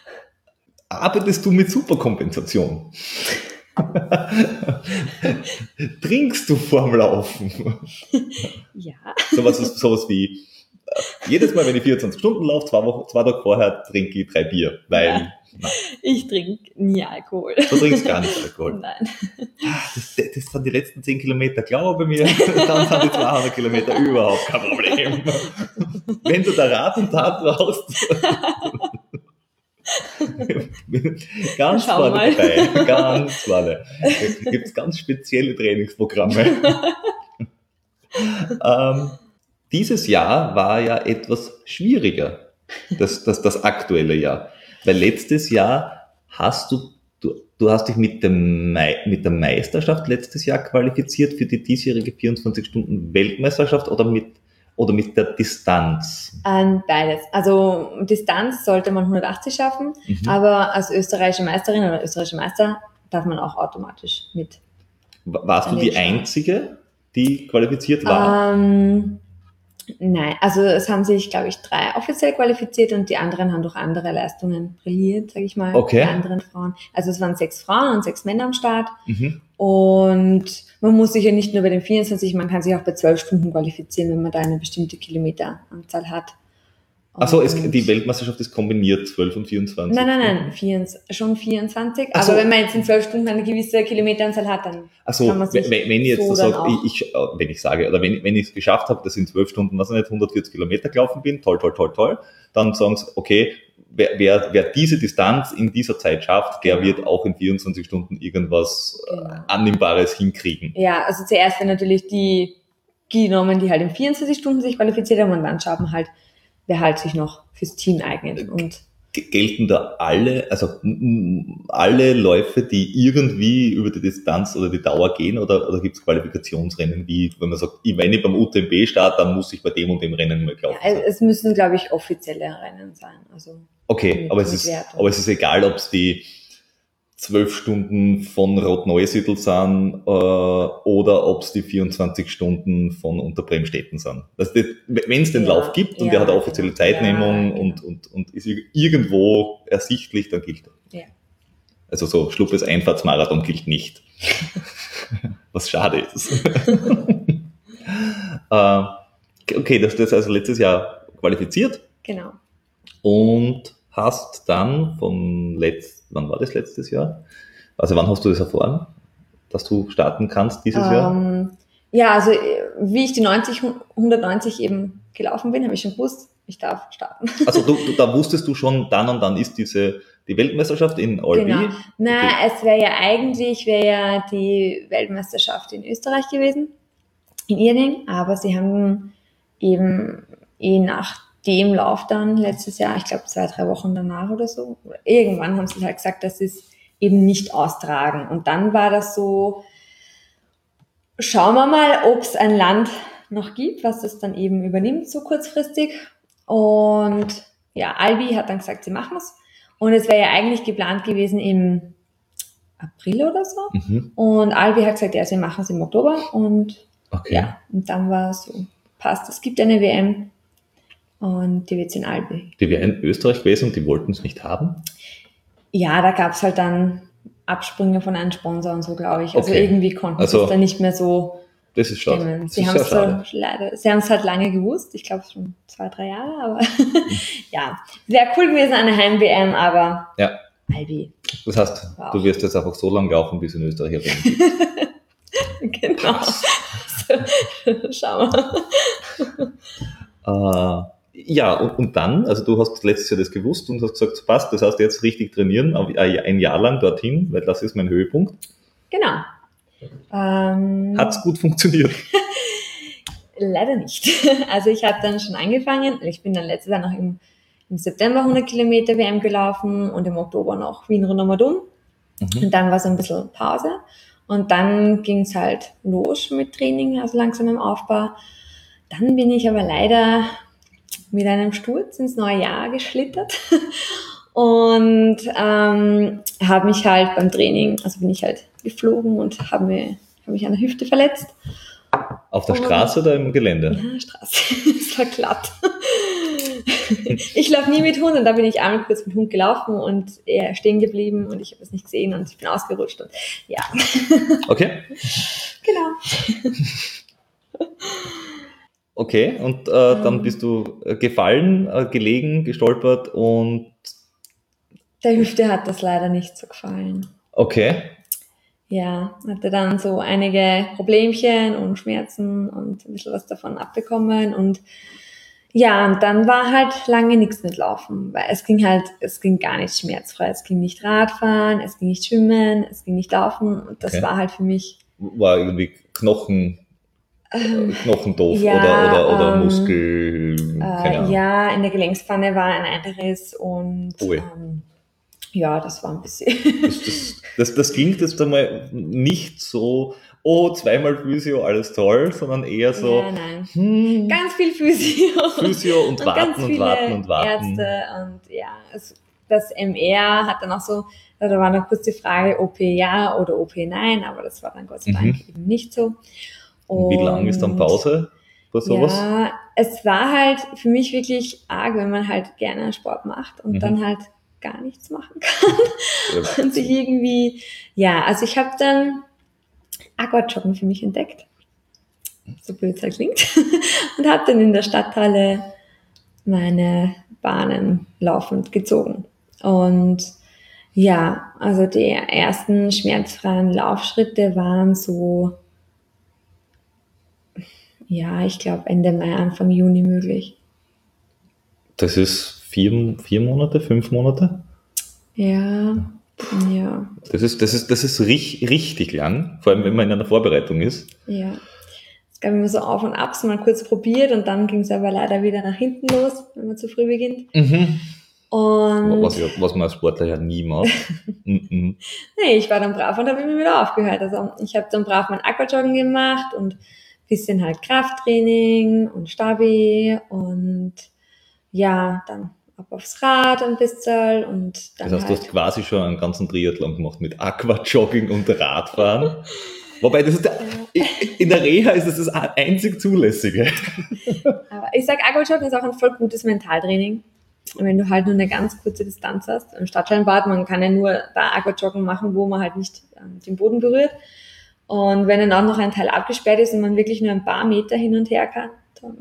Arbeitest du mit Superkompensation? Trinkst du vorm Laufen? ja, Sowas, sowas wie, jedes Mal, wenn ich 24 Stunden laufe, zwei, Wochen, zwei Tage vorher trinke ich drei Bier, weil Ja. ich trinke nie Alkohol. du trinkst gar nicht Alkohol. Nein. Das, das sind die letzten 10 Kilometer, glaube mir, dann sind die 200 Kilometer überhaupt kein Problem. Wenn du da Rat und Tat brauchst, ganz vorne dabei, ganz vorne. Da gibt es ganz spezielle Trainingsprogramme. ähm, dieses Jahr war ja etwas schwieriger, das, das, das aktuelle Jahr. Weil letztes Jahr hast du, du, du hast dich mit, dem mit der Meisterschaft letztes Jahr qualifiziert für die diesjährige 24-Stunden-Weltmeisterschaft oder mit, oder mit der Distanz? Ähm, beides. Also Distanz sollte man 180 schaffen, Mhm. aber als österreichische Meisterin oder österreichischer Meister darf man auch automatisch mit. Warst du die. Einzige, die qualifiziert war? Ähm, nein, also es haben sich, glaube ich, drei offiziell qualifiziert und die anderen haben durch andere Leistungen brilliert, sage ich mal. Okay. Die anderen Frauen. Also es waren sechs Frauen und sechs Männer am Start. Mhm. Und man muss sich ja nicht nur bei den 24, man kann sich auch bei 12 Stunden qualifizieren, wenn man da eine bestimmte Kilometeranzahl hat. Achso, die Weltmeisterschaft ist kombiniert, 12 und 24. Nein, nein, nein, 24, schon 24. Ach so. Aber wenn man jetzt in zwölf Stunden eine gewisse Kilometeranzahl hat, dann kann man sich wenn, wenn ich jetzt so so auch- ich, ich, äh, wenn ich sage, oder wenn, wenn ich es geschafft habe, dass ich in zwölf Stunden, was ich nicht, 140 Kilometer gelaufen bin, toll, toll, toll, toll, dann sagen sie, okay, wer, wer, wer diese Distanz in dieser Zeit schafft, der wird auch in 24 Stunden irgendwas äh, Genau. Annehmbares hinkriegen. Ja, also zuerst werden natürlich die genommen, die halt in 24 Stunden sich qualifiziert haben und dann schaut man halt, wer halt sich noch fürs Team eignet. Und G- Gelten da alle, also alle Läufe, die irgendwie über die Distanz oder die Dauer gehen, oder, oder gibt es Qualifikationsrennen, wie wenn man sagt, ich- wenn ich beim UTMB starte, dann muss ich bei dem und dem Rennen mal gelaufen ja, sein. es müssen, glaube ich, offizielle Rennen sein. Also Okay, aber es, ist, aber es ist egal, ob es die zwölf Stunden von Rot-Neusiedl sind äh, oder ob es die 24 Stunden von Unterbremstetten sind. Wenn es den Ja, Lauf gibt und ja, der hat offizielle. Zeitnehmung Ja, genau. und, und, und ist irgendwo ersichtlich, dann gilt er. Also so Schluppes Einfahrtsmarathon gilt nicht. Was schade ist. äh, okay, das ist also letztes Jahr qualifiziert genau. und hast dann vom letzt, wann war das letztes Jahr? Also wann hast du das erfahren, dass du starten kannst dieses Jahr? Ähm, ja, also äh, wie ich die 90, 190 eben gelaufen bin, habe ich schon gewusst, ich darf starten. Also du, du, da wusstest du schon, dann und dann ist diese die Weltmeisterschaft in Albi. Genau. Na, es wäre ja eigentlich, wäre ja die Weltmeisterschaft in Österreich gewesen, in Irling, aber sie haben eben eh nach dem Lauf dann letztes Jahr, ich glaube zwei, drei Wochen danach oder so, oder irgendwann haben sie halt gesagt, dass sie es eben nicht austragen. Und dann war das so, schauen wir mal, ob es ein Land noch gibt, was das dann eben übernimmt, so kurzfristig. Und ja, Albi hat dann gesagt, sie machen es. Und es wäre ja eigentlich geplant gewesen im April oder so. Mhm. Und Albi hat gesagt, ja, sie machen es im Oktober. Und Okay. ja, und dann war es so, passt, es gibt eine WM und die wird in Albi. Die wäre in Österreich gewesen und die wollten es nicht haben. Ja, da gab es halt dann Absprünge von einem Sponsor und so, glaube ich. Also Okay. irgendwie konnten Also- sie es dann nicht mehr so Das ist schade. stemmen. Das Sie haben es halt lange gewusst, ich glaube schon zwei, drei Jahre, aber ja, wäre cool gewesen eine Heim-WM, aber Ja. Albi, Das heißt, Wow. du wirst jetzt einfach so lange laufen, bis in Österreich gibt. genau. So, Schau mal. Äh, ja, und, und dann, also du hast letztes Jahr das gewusst und hast gesagt, passt, das heißt jetzt richtig trainieren, aber ein Jahr lang dorthin, weil das ist mein Höhepunkt. Genau. Ähm, Hat's gut funktioniert. Leider nicht. Also ich habe dann schon angefangen. Ich bin dann letztes Jahr noch im, im September 100 Kilometer WM gelaufen und im Oktober noch Wien Rundum. Mhm. Und dann war so ein bisschen Pause. Und dann ging es halt los mit Training, also langsam im Aufbau. Dann bin ich aber leider mit einem Sturz ins neue Jahr geschlittert und ähm, habe mich halt beim Training, also bin ich halt geflogen und habe mir, hab mich an der Hüfte verletzt. Auf der Oh. Straße oder im Gelände? Ja, Straße. es war glatt. ich laufe nie mit Hund und da bin ich einmal kurz mit Hund gelaufen und er stehen geblieben und ich habe es nicht gesehen und ich bin ausgerutscht und ja, Okay. genau. Okay, und äh, dann Ähm. bist du äh, gefallen, äh, gelegen, gestolpert und Der Hüfte hat das leider nicht so gefallen. okay. Ja, hatte dann so einige Problemchen und Schmerzen und ein bisschen was davon abbekommen und ja, und dann war halt lange nichts mit Laufen, weil es ging halt, es ging gar nicht schmerzfrei. Es ging nicht Radfahren, es ging nicht schwimmen, es ging nicht laufen und das Okay. war halt für mich War irgendwie Knochen, ähm, Knochendoof Ja, oder, oder, oder ähm, Muskel, Äh, ja, in der Gelenkspfanne war ein Einriss und ähm, ja, das war ein bisschen. Das, das, das, das klingt jetzt einmal nicht so, oh, zweimal Physio, alles toll, sondern eher so, ja, nein. hm, Ganz viel Physio. Physio und, und warten und warten und warten. Ärzte und ja, es, das MR hat dann auch so, da war noch kurz die Frage, OP ja oder OP nein, aber das war dann Gott sei Mhm. Dank eben nicht so. Und Wie lang ist dann Pause bei sowas? Ja, es war halt für mich wirklich arg, wenn man halt gerne Sport macht und Mhm. dann halt gar nichts machen kann Ja. und sich irgendwie, ja, also ich habe dann Aquajoggen für mich entdeckt, so blöd es halt klingt, und habe dann in der Stadthalle meine Bahnen laufend gezogen. Und ja, also die ersten schmerzfreien Laufschritte waren so, ja, ich glaube Ende Mai, Anfang Juni möglich. Das ist vier, vier Monate, fünf Monate? Ja, ja. Das ist, das ist, das ist richtig, richtig lang, vor allem wenn man in einer Vorbereitung ist. Ja. Es gab immer so Auf und Abs, mal kurz probiert und dann ging es aber leider wieder nach hinten los, wenn man zu früh beginnt. Mhm. Und Was, was man als Sportler ja nie macht. Mhm. nee, ich war dann brav und habe immer wieder aufgehört. Also ich habe dann brav mein Aquajoggen gemacht und bisschen halt Krafttraining und Stabi und ja, dann ab aufs Rad ein bisschen und dann Das heißt, du halt hast quasi schon einen ganzen Triathlon gemacht mit Aquajogging und Radfahren. Wobei, das ist der, in der Reha ist das das einzig Zulässige. Aber ich sag, Aquajoggen ist auch ein voll gutes Mentaltraining. Wenn du halt nur eine ganz kurze Distanz hast. Im Stadtscheinbad, man kann ja nur da Aquajoggen machen, wo man halt nicht ähm, den Boden berührt. Und wenn dann auch noch ein Teil abgesperrt ist und man wirklich nur ein paar Meter hin und her kann, dann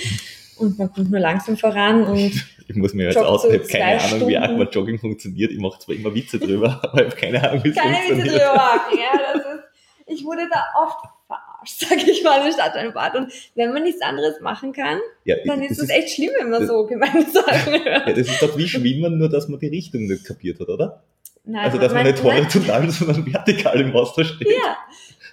und man kommt nur langsam voran und Ich muss mir jetzt aus, ich habe keine Ahnung, wie Stunden. Aquajogging funktioniert. Ich mache zwar immer Witze drüber, aber ich habe keine Ahnung, wie es keine Witze funktioniert. drüber machen. Ja, das ist, ich wurde da oft verarscht, sag ich mal, im Stadtscheinbad. Und wenn man nichts anderes machen kann, Ja, dann ist das es echt schlimm, wenn man das- so gemeine Sachen Ja, hört. das ist doch wie Schwimmen, nur dass man die Richtung nicht kapiert hat, oder? Nein, Also, dass man nicht horizontal, sondern vertikal im Wasser steht. Ja,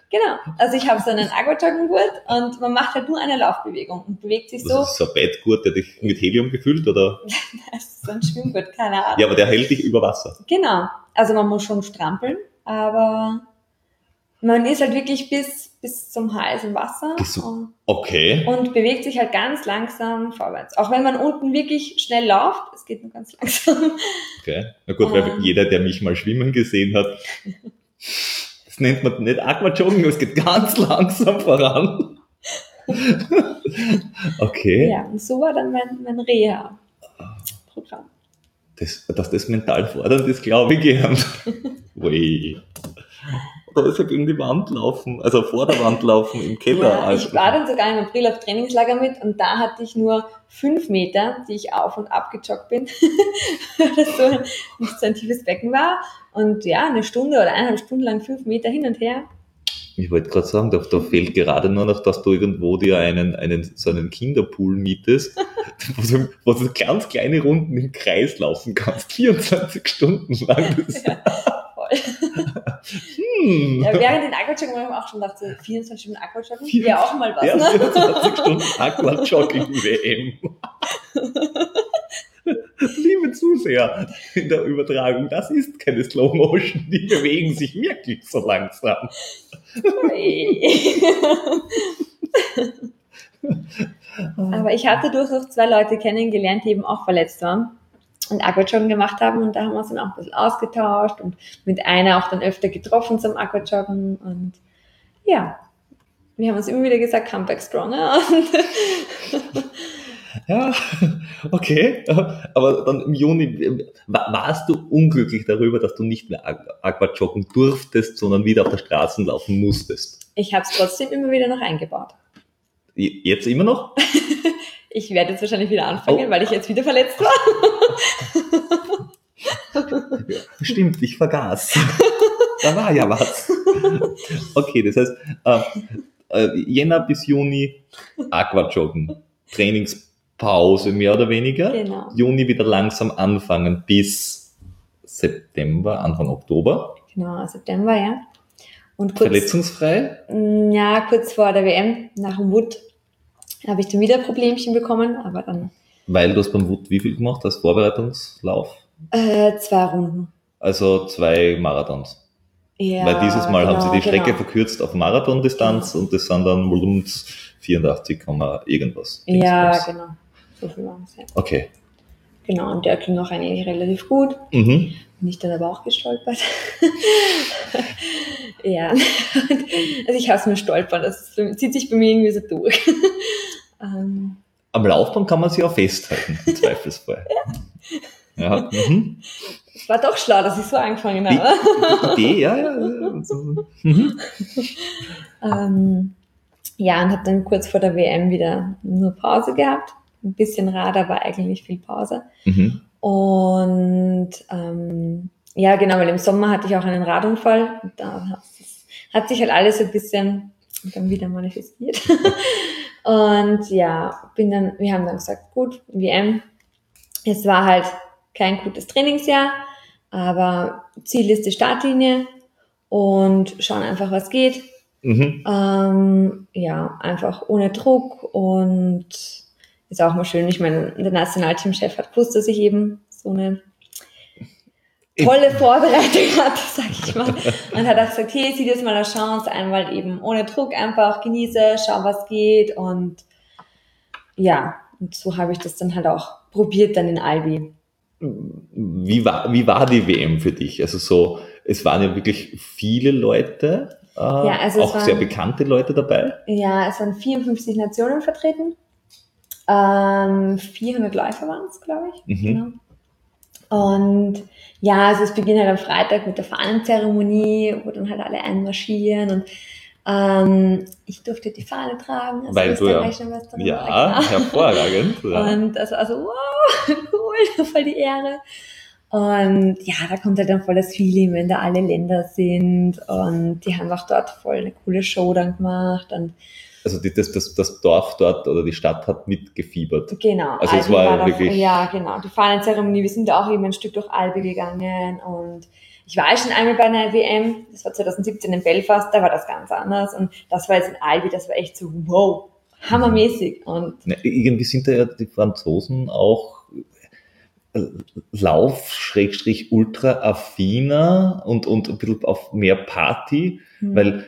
genau. Also ich habe so einen Aquajogging-Gurt und man macht halt nur eine Laufbewegung und bewegt sich so. Das ist so ein Bettgurt, der dich mit Helium gefüllt, oder? Das ist so ein Schwimmbad, keine Ahnung. Ja, aber der hält dich über Wasser. Genau. Also man muss schon strampeln, aber man ist halt wirklich bis, bis zum Hals im Wasser und, Okay. und bewegt sich halt ganz langsam vorwärts. Auch wenn man unten wirklich schnell läuft, es geht nur ganz langsam. okay. Na gut, weil Ähm. jeder, der mich mal schwimmen gesehen hat, das nennt man nicht Aquajogging, es geht ganz langsam voran. okay. Ja, und so war dann mein, mein Reha-Programm. Das, dass das mental fordernd ist, glaube ich gern. Ui. Oder ist er gegen die Wand laufen, also vor der Wand laufen im Keller. Ja, also. ich war dann sogar im April auf Trainingslager mit und da hatte ich nur fünf Meter, die ich auf und ab gejoggt bin, weil das so ein, nicht so ein tiefes Becken war. Und ja, eine Stunde oder eineinhalb Stunden lang fünf Meter hin und her. Ich wollte gerade sagen, da, da fehlt gerade nur noch, dass du irgendwo dir einen, einen so einen Kinderpool mietest, wo du, wo du ganz kleine Runden im Kreis laufen kannst, 24 Stunden lang. Das, Ja. Hm. Ja, während den Aquajoggen habe ich mir auch schon gedacht, so 24 Stunden Aquajoggen Vier- wäre auch mal was, Ja, ne? 24 Stunden Aquajogging-WM. Liebe Zuseher in der Übertragung, das ist keine Slow Motion, die bewegen sich wirklich so langsam. Aber ich hatte durchaus zwei Leute kennengelernt, die eben auch verletzt waren und Aquajoggen gemacht haben und da haben wir uns dann auch ein bisschen ausgetauscht und mit einer auch dann öfter getroffen zum Aquajoggen und ja, wir haben uns immer wieder gesagt, come back stronger Ja, okay. Aber dann im Juni, wa- warst du unglücklich darüber, dass du nicht mehr Aqu- Aquajoggen durftest, sondern wieder auf der Straße laufen musstest? ich habe es trotzdem immer wieder noch eingebaut. Jetzt immer noch? Ich werde jetzt wahrscheinlich wieder anfangen, Oh. weil ich jetzt wieder verletzt war. Stimmt, ich vergaß. Da war ja was. Okay, das heißt, äh, äh, Jänner bis Juni Aquajoggen, Trainingspause mehr oder weniger. Genau. Juni wieder langsam anfangen bis September, Anfang Oktober. Genau, September, ja. Und kurz, Verletzungsfrei. Mm, Ja, kurz vor der WM, nach dem Wood, habe ich dann wieder Problemchen bekommen, aber dann Weil du hast beim Wut wie viel gemacht als Vorbereitungslauf? äh, zwei Runden. Also zwei Marathons. Ja, Weil dieses Mal haben sie die genau, Strecke genau. verkürzt auf Marathondistanz und das sind dann rund 84, Komma irgendwas. Ja, Dingsbums. genau. So viel waren es ja. Okay. Genau, und der ging auch eigentlich relativ gut. Mhm. Bin ich dann aber auch gestolpert. ja. Also ich hasse nur Stolpern, das zieht sich bei mir irgendwie so durch. ähm, Am Laufband kann man sie auch festhalten, im Zweifelsfall. Ja. Mhm. es war doch schlau, dass ich so angefangen Die- habe. Idee, ja, ja. ja. Mhm. Ähm, ja, und habe dann kurz vor der WM wieder nur Pause gehabt. ein bisschen Rad, aber eigentlich viel Pause. Mhm. Und ähm, ja, genau, weil im Sommer hatte ich auch einen Radunfall. Da hat sich halt alles so ein bisschen dann wieder manifestiert. und ja, bin dann, wir haben dann gesagt, gut, WM. Es war halt kein gutes Trainingsjahr, aber Ziel ist die Startlinie und schauen einfach, was geht. Mhm. Ähm, ja, einfach ohne Druck und ist auch mal schön. Ich meine, der Nationalteamchef hat gewusst, dass ich eben so eine tolle Vorbereitung hatte, sag ich mal. Und hat auch gesagt, hey, sieh das mal eine Chance, einmal eben ohne Druck einfach genieße, schau, was geht und ja, und so habe ich das dann halt auch probiert dann in Albi. Wie war, wie war die WM für dich? Also so, es waren ja wirklich viele Leute, äh, ja, also auch waren, sehr bekannte Leute dabei. Ja, es waren 54 Nationen vertreten. Ähm, 400 Läufer waren es, glaube ich. Mhm. Genau. Und ja, also es beginnt halt am Freitag mit der Fahnenzeremonie, wo dann halt alle einmarschieren und ähm, ich durfte die Fahne tragen. Also Weil du ja, ja genau. hervorragend. Ja. Und das war so, wow, cool, voll die Ehre. Und ja, da kommt halt dann voll das Feeling, wenn da alle Länder sind und die haben auch dort voll eine coole Show dann gemacht und also die, das, das, das Dorf dort oder die Stadt hat mitgefiebert. Genau. Also es war, war wirklich. ja, genau. Die Fahnenzeremonie, wir sind da auch eben ein Stück durch Albe gegangen und ich war schon einmal bei einer WM, das war 2017 in Belfast, da war das ganz anders und das war jetzt in Albi, das war echt so, wow, hammermäßig. Und ja, irgendwie sind da ja die Franzosen auch äh, Lauf-ultra-affiner und, und ein bisschen auf mehr Party, mhm. weil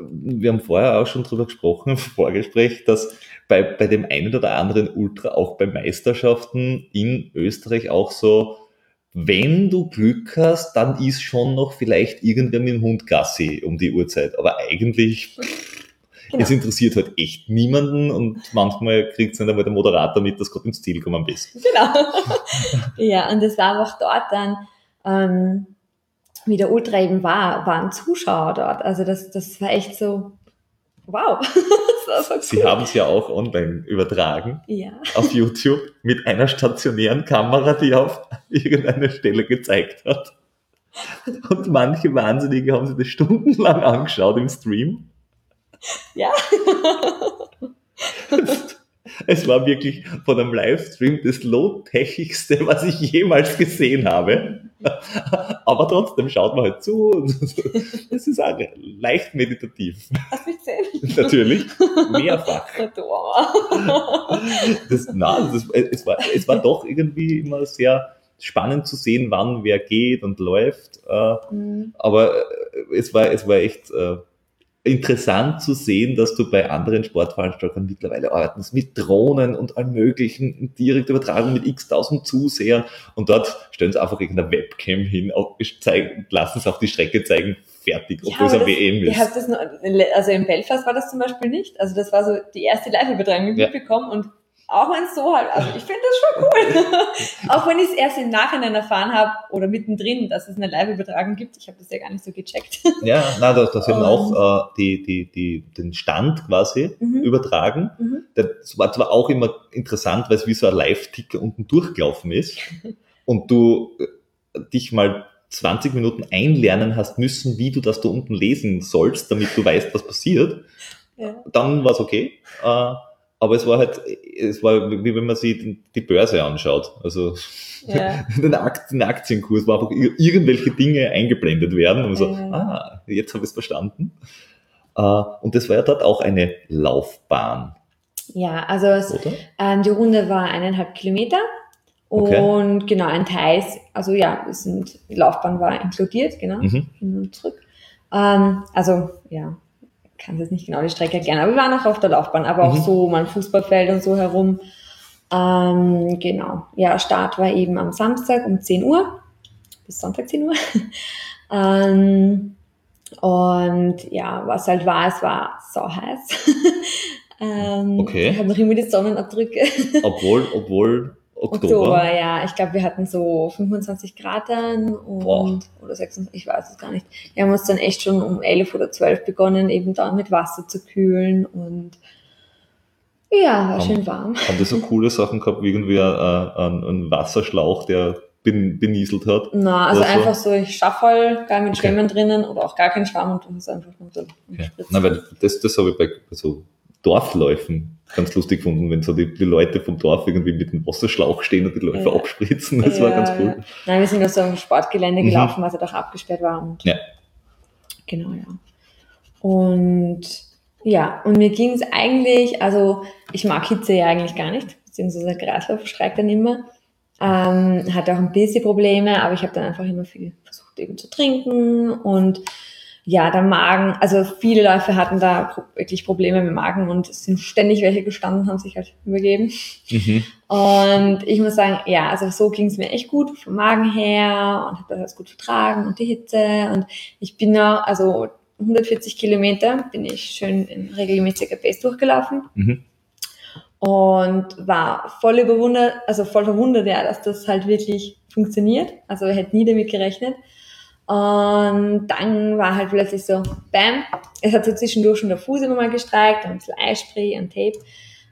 wir haben vorher auch schon drüber gesprochen im Vorgespräch, dass bei, bei dem einen oder anderen Ultra auch bei Meisterschaften in Österreich auch so, wenn du Glück hast, dann ist schon noch vielleicht irgendwer mit dem Hund Gassi um die Uhrzeit. Aber eigentlich, genau. es interessiert halt echt niemanden und manchmal kriegt es dann einmal der Moderator mit, dass gerade ins Ziel kommen bist. Genau. ja, und es war auch dort dann, ähm, wie der Ultra eben war, waren Zuschauer dort. Also das, das war echt so, wow. cool. Sie haben es ja auch online übertragen. Ja. Auf YouTube mit einer stationären Kamera, die auf irgendeiner Stelle gezeigt hat. Und manche Wahnsinnige haben sich das stundenlang angeschaut im Stream. Ja. Es war wirklich von einem Livestream das low-techigste, was ich jemals gesehen habe. Aber trotzdem schaut man halt zu. Es ist auch leicht meditativ. Hast du mich gesehen? Natürlich. Mehrfach. Das, na, das, es, war, es war doch irgendwie immer sehr spannend zu sehen, wann wer geht und läuft. Äh, mhm. Aber es war, es war echt äh, interessant zu sehen, dass du bei anderen Sportveranstaltern mittlerweile arbeitest mit Drohnen und allem möglichen, direkte Übertragung mit x tausend Zusehern und dort stellen sie einfach irgendeine Webcam hin, zeigen, lassen es auf die Strecke zeigen, fertig, obwohl ja, es eine WM ist. das noch, also in Belfast war das zum Beispiel nicht, also das war so die erste Live-Übertragung, die ich ja. mitbekommen und auch wenn es so halt, also ich finde das schon cool. auch wenn ich es erst im Nachhinein erfahren habe oder mittendrin, dass es eine Live-Übertragung gibt. Ich habe das ja gar nicht so gecheckt. ja, na, da, da sind auch äh, die, die, die, den Stand quasi mhm. übertragen. Mhm. Das war zwar auch immer interessant, weil es wie so ein Live-Ticker unten durchgelaufen ist und du äh, dich mal 20 Minuten einlernen hast müssen, wie du das da unten lesen sollst, damit du weißt, was passiert. Ja. Dann war es okay. Äh, aber es war halt, es war wie wenn man sich die Börse anschaut. Also ja. den, Aktien, Aktienkurs, wo einfach irgendwelche Dinge eingeblendet werden und so, ja. ah, jetzt habe ich es verstanden. Uh, und das war ja dort auch eine Laufbahn. Ja, also es, ähm, die Runde war eineinhalb Kilometer und okay. genau ein Teil, also ja, sind, die Laufbahn war inkludiert, genau, mhm. hin und zurück. Ähm, also ja, kann das nicht genau die Strecke erklären, aber wir waren auch auf der Laufbahn, aber auch mhm. so mein Fußballfeld und so herum. Ähm, genau. Ja, Start war eben am Samstag um 10 Uhr bis Sonntag 10 Uhr. ähm, und ja, was halt war, es war so heiß. ähm, okay. Ich habe noch immer die Sonnenabdrücke. obwohl, obwohl Oktober. Oktober, ja. Ich glaube, wir hatten so 25 Grad dann und, Boah. oder 26, ich weiß es gar nicht. Wir haben uns dann echt schon um 11 oder 12 begonnen, eben dann mit Wasser zu kühlen und Ja, war schön warm. Haben die so coole Sachen gehabt, wie irgendwie ein, ein, ein Wasserschlauch, der benieselt hat? Na, also einfach so, ich schaffe halt gar mit okay. Schwämmen drinnen oder auch gar keinen Schwamm und du hast einfach nur so okay. Na, weil das, das habe ich bei so Dorfläufen ganz lustig gefunden, wenn so die, die Leute vom Dorf irgendwie mit dem Wasserschlauch stehen und die Läufer ja. abspritzen. Das ja, war ganz cool. Ja. Nein, wir sind auf so einem Sportgelände mhm. gelaufen, was halt auch abgesperrt war. Und ja. Genau, ja. Und ja, und mir ging es eigentlich, also ich mag Hitze ja eigentlich gar nicht, beziehungsweise der Kreislauf schreibt dann immer. Ähm, hatte auch ein bisschen Probleme, aber ich habe dann einfach immer viel versucht eben zu trinken und ja, der Magen, also viele Läufe hatten da wirklich Probleme mit Magen und es sind ständig welche gestanden, haben sich halt übergeben. Mhm. Und ich muss sagen, ja, also so ging es mir echt gut vom Magen her und habe das gut vertragen und die Hitze und ich bin ja, also 140 Kilometer bin ich schön in regelmäßiger Pace durchgelaufen. Mhm. Und war voll überwundert, also voll verwundert, ja, dass das halt wirklich funktioniert. Also hätte nie damit gerechnet. Und dann war halt plötzlich so, bam, es hat so zwischendurch schon der Fuß immer mal gestreikt, ein bisschen Eispray und Tape.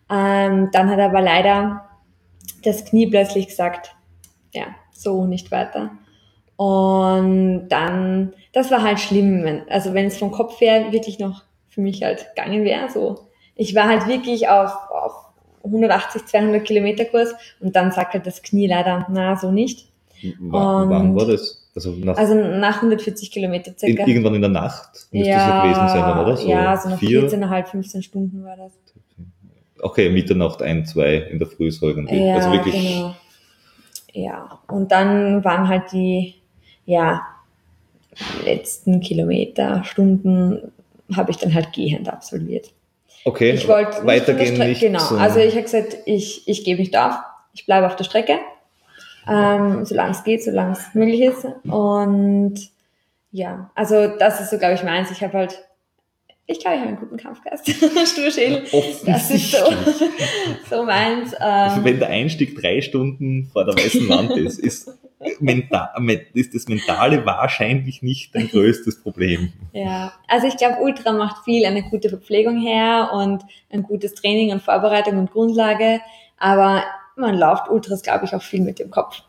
Ähm, dann hat aber leider das Knie plötzlich gesagt, ja, so nicht weiter. Und dann, das war halt schlimm, wenn, also wenn es vom Kopf her wirklich noch für mich halt gegangen wäre, so. Ich war halt wirklich auf, auf 180, 200 Kilometer Kurs und dann sagt halt das Knie leider, na, so nicht. W wann war das? Also nach, also nach 140 Kilometer circa. In, irgendwann in der Nacht müsste ja, es ja gewesen sein, oder? So ja, so nach 14,5, 15 Stunden war das. Okay, Mitternacht, ein, zwei in der Früh so irgendwie. Ja, also wirklich. Genau. Ja, und dann waren halt die ja, letzten Kilometer, Stunden habe ich dann halt gehend absolviert. Okay, ich wollte weitergehen nicht. Genau, so also ich habe gesagt, ich, ich gebe nicht auf, ich bleibe auf der Strecke, ähm, solange es geht, solange es möglich ist. Und ja, also das ist so, glaube ich, meins. Ich habe halt ich glaube, ich habe einen guten Kampfgeist. Sturschädel. Das ist so, so meins. Ähm, also wenn der Einstieg drei Stunden vor der weißen Wand ist, ist, mental, ist das Mentale wahrscheinlich nicht dein größtes Problem. Ja, also ich glaube, Ultra macht viel eine gute Verpflegung her und ein gutes Training und Vorbereitung und Grundlage. Aber man läuft Ultras, glaube ich, auch viel mit dem Kopf.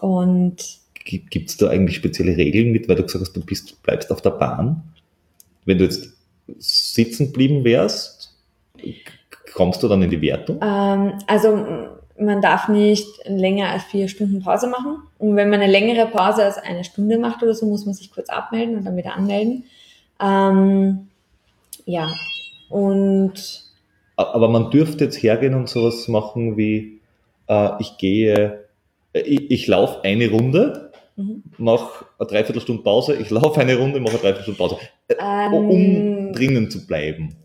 Und Gibt es da eigentlich spezielle Regeln mit, weil du gesagt hast, du bist, bleibst auf der Bahn? Wenn du jetzt sitzen geblieben wärst, kommst du dann in die Wertung? Ähm, also man darf nicht länger als vier Stunden Pause machen. Und wenn man eine längere Pause als eine Stunde macht oder so, muss man sich kurz abmelden und dann wieder anmelden. Ähm, ja, und. Aber man dürfte jetzt hergehen und sowas machen wie, äh, ich gehe, äh, ich, ich laufe eine Runde Mhm. Mach eine Dreiviertelstunde Pause, ich laufe eine Runde, mache eine Dreiviertelstunde Pause. Äh, ähm, um drinnen zu bleiben.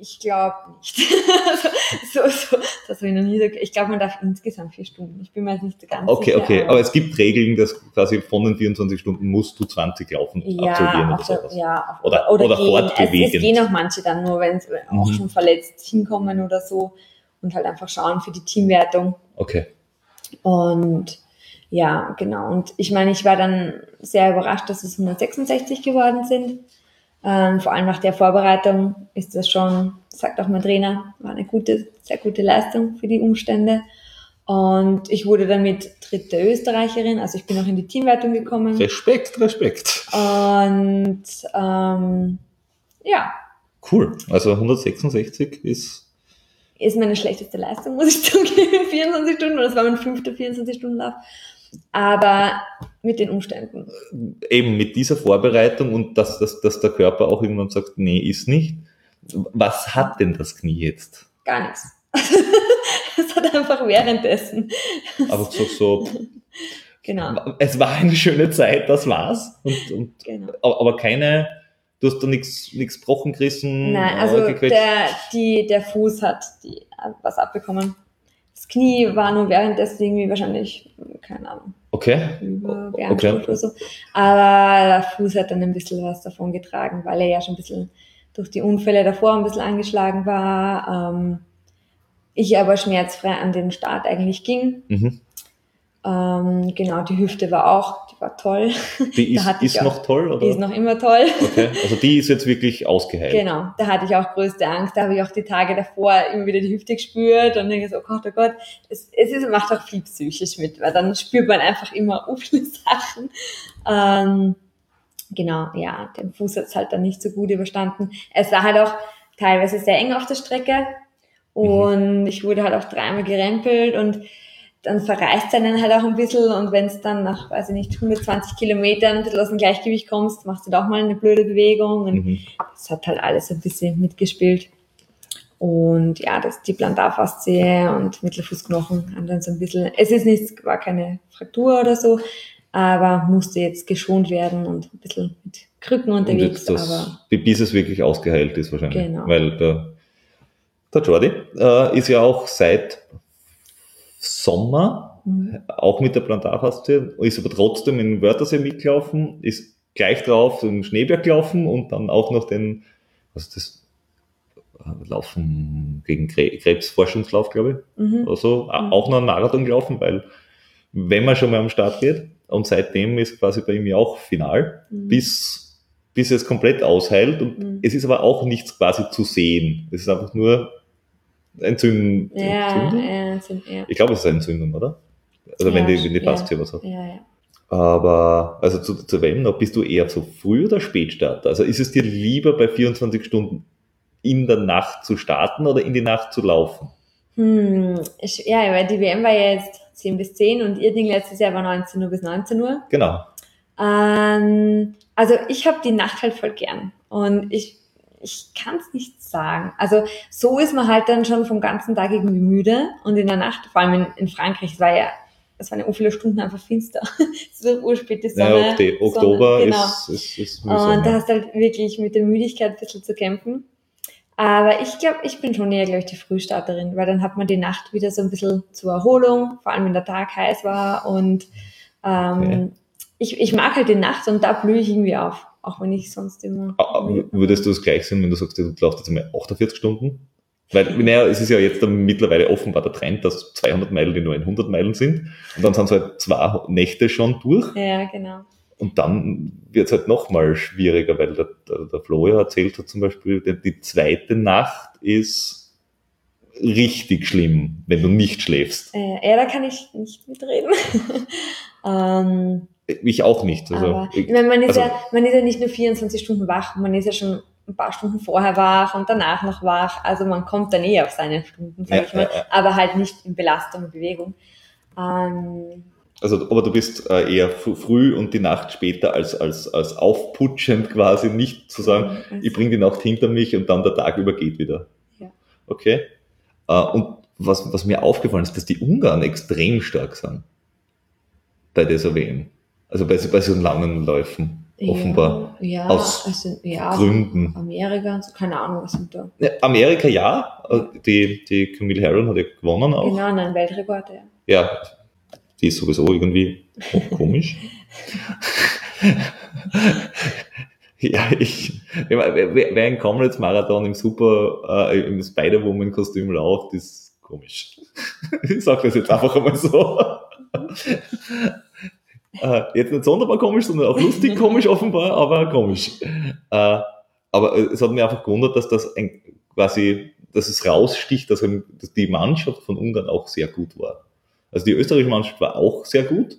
Ich glaube nicht. so, so, das habe ich noch nie gesagt. Ich glaube, man darf insgesamt vier Stunden. Ich bin mir jetzt nicht ganz okay, sicher. Okay, okay. Aber es gibt Regeln, dass quasi von den 24 Stunden musst du 20 laufen, ja, absolvieren oder sowas. Ja, oder, oder, oder fortbewegen. Es, es gehen auch manche dann nur, wenn sie mhm. auch schon verletzt hinkommen oder so und halt einfach schauen für die Teamwertung. Okay. Und ja, genau. Und ich meine, ich war dann sehr überrascht, dass es 166 geworden sind. Ähm, vor allem nach der Vorbereitung ist das schon, sagt auch mein Trainer, war eine gute, sehr gute Leistung für die Umstände. Und ich wurde damit dritte Österreicherin, also ich bin auch in die Teamwertung gekommen. Respekt, Respekt. Und ähm, ja. Cool. Also 166 ist ist meine schlechteste Leistung, muss ich zugeben, 24 Stunden, das war mein fünfter 24-Stunden-Lauf aber mit den Umständen. Eben mit dieser Vorbereitung und dass, dass, dass der Körper auch irgendwann sagt, nee, ist nicht. Was hat denn das Knie jetzt? Gar nichts. es hat einfach währenddessen. Aber so, so. Genau. Es war eine schöne Zeit, das war's. Und, und, genau. Aber keine, du hast da nichts nichts gebrochen gerissen? Nein, also der, die, der Fuß hat die, was abbekommen. Das Knie war nur währenddessen irgendwie wahrscheinlich, keine Ahnung. Okay. Über okay. oder so. Aber der Fuß hat dann ein bisschen was davon getragen, weil er ja schon ein bisschen durch die Unfälle davor ein bisschen angeschlagen war. Ähm, ich aber schmerzfrei an den Start eigentlich ging. Mhm. Ähm, genau, die Hüfte war auch, die war toll. Die ist, ist auch, noch toll, oder? Die ist noch immer toll. Okay, also die ist jetzt wirklich ausgeheilt. Genau, da hatte ich auch größte Angst. Da habe ich auch die Tage davor immer wieder die Hüfte gespürt und denke so, oh Gott, oh Gott. Es, es ist, macht auch viel psychisch mit, weil dann spürt man einfach immer viele Sachen. Ähm, genau, ja, den Fuß hat es halt dann nicht so gut überstanden. Es war halt auch teilweise sehr eng auf der Strecke mhm. und mhm. ich wurde halt auch dreimal gerempelt und dann verreißt einen halt auch ein bisschen und wenn es dann nach, weiß ich nicht, 120 Kilometern ein bisschen aus dem Gleichgewicht kommst, machst du da auch mal eine blöde Bewegung und mhm. das hat halt alles ein bisschen mitgespielt. Und ja, das, die Plantarfaszie und Mittelfußknochen haben dann so ein bisschen, es ist nichts, war keine Fraktur oder so, aber musste jetzt geschont werden und ein bisschen mit Krücken unterwegs. Das, aber bis es wirklich ausgeheilt ist wahrscheinlich. Genau. Weil der, der Jordi äh, ist ja auch seit Sommer, mhm. auch mit der Plantarfaszie, ist aber trotzdem in Wörthersee mitgelaufen, ist gleich drauf im Schneeberg gelaufen und dann auch noch den, was ist das, äh, Laufen gegen Krebsforschungslauf, glaube ich, mhm. oder so, mhm. auch noch einen Marathon gelaufen, weil wenn man schon mal am Start geht, und seitdem ist quasi bei ihm ja auch final, mhm. bis, bis es komplett ausheilt und mhm. es ist aber auch nichts quasi zu sehen. Es ist einfach nur Entzündung. Ja, Entzündung? Ja, ja. Ich glaube, es ist eine Entzündung, oder? Also wenn die, wenn die Pastie ja. was hat. Ja, ja. Aber, also zu, zu WM noch, bist du eher so Früh- oder Spätstarter? Also ist es dir lieber bei 24 Stunden in der Nacht zu starten oder in die Nacht zu laufen? Hm, ich, ja, weil die WM war ja jetzt 10 bis 10 und ihr Ding letztes Jahr war 19 Uhr bis 19 Uhr. Genau. Ähm, also ich habe die Nacht halt voll gern und ich ich kann es nicht sagen. Also so ist man halt dann schon vom ganzen Tag irgendwie müde und in der Nacht, vor allem in, in Frankreich, es war ja, es waren ja viele Stunden einfach finster. so urspäte Sonne. Ja, Oktober Sonne, genau. ist, ist, ist mühsam, Und da hast du halt wirklich mit der Müdigkeit ein bisschen zu kämpfen. Aber ich glaube, ich bin schon eher, glaube ich, die Frühstarterin, weil dann hat man die Nacht wieder so ein bisschen zur Erholung, vor allem wenn der Tag heiß war und ähm, okay. ich, ich mag halt die Nacht und da blühe ich irgendwie auf auch wenn ich sonst immer. Ah, ah, würdest du es gleich sehen, wenn du sagst, du laufst jetzt einmal 48 Stunden? Weil, naja, es ist ja jetzt mittlerweile offenbar der Trend, dass 200 Meilen die nur 100 Meilen sind. Und dann sind es halt zwei Nächte schon durch. Ja, genau. Und dann wird es halt nochmal schwieriger, weil der, der, der Flo ja erzählt hat zum Beispiel, die, die zweite Nacht ist richtig schlimm, wenn du nicht schläfst. Äh, ja, da kann ich nicht mitreden. ähm, ich auch nicht. Also, Aber, ich, meine, man, ist also, ja, man ist ja nicht nur 24 Stunden wach, man ist ja schon ein paar Stunden vorher wach und danach noch wach. Also man kommt dann eh auf seine Stunden, sag ja, ich mal. Ja, ja. Aber halt nicht in Belastung und Bewegung. Ähm, also, aber du bist äh, eher früh und die Nacht später als, als, als aufputschend quasi, nicht zu sagen, mhm. ich bringe die Nacht hinter mich und dann der Tag übergeht wieder. Ja. Okay. Äh, und was, was mir aufgefallen ist, dass die Ungarn extrem stark sind bei dieser WM. Also bei, bei so langen Läufen, offenbar. Ja, aus also, ja, Gründen. Amerika, also keine Ahnung, was sind da. Amerika ja, die, die Camille Herron hat ja gewonnen auch. Genau, ein Weltrekord, ja. Ja, die ist sowieso irgendwie komisch. ja, ich, wer, wer ein Comrades Marathon im Super, äh, im Spider-Woman-Kostüm läuft, ist komisch. ich sag das jetzt einfach einmal so. Äh, jetzt nicht sonderbar komisch, sondern auch lustig komisch offenbar, aber komisch. Äh, aber es hat mich einfach gewundert, dass das ein, quasi, dass es raussticht, dass, dass die Mannschaft von Ungarn auch sehr gut war. Also die österreichische Mannschaft war auch sehr gut.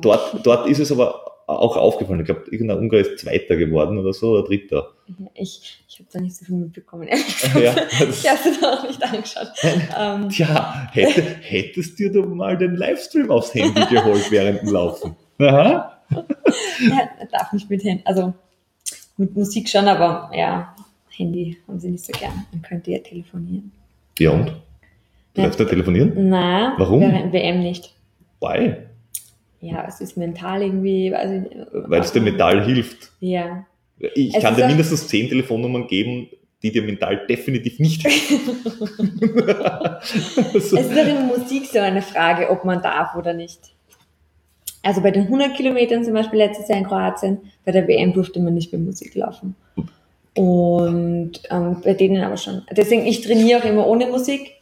Dort, dort ist es aber auch aufgefallen. Ich glaube, irgendein Ungar ist Zweiter geworden oder so, oder Dritter. Ich, ich habe da nicht so viel mitbekommen, ehrlich gesagt. Ja, ich habe es da auch nicht angeschaut. Ähm. Tja, hätte, hättest dir du mal den Livestream aufs Handy geholt während dem Laufen. Aha. Ja, darf nicht mit Handy, also mit Musik schon, aber ja, Handy haben sie nicht so gern. Man könnte ja telefonieren. Ja und? Du darfst ja telefonieren? Nein, Warum? WM nicht. Why? Ja, es ist mental irgendwie, ich Weil es dir mental hilft. Ja. Ich es kann dir mindestens zehn Telefonnummern geben, die dir mental definitiv nicht helfen. also. Es ist auch in Musik so eine Frage, ob man darf oder nicht. Also bei den 100 Kilometern zum Beispiel letztes Jahr in Kroatien, bei der WM durfte man nicht mehr Musik laufen. Und ähm, bei denen aber schon. Deswegen, ich trainiere auch immer ohne Musik,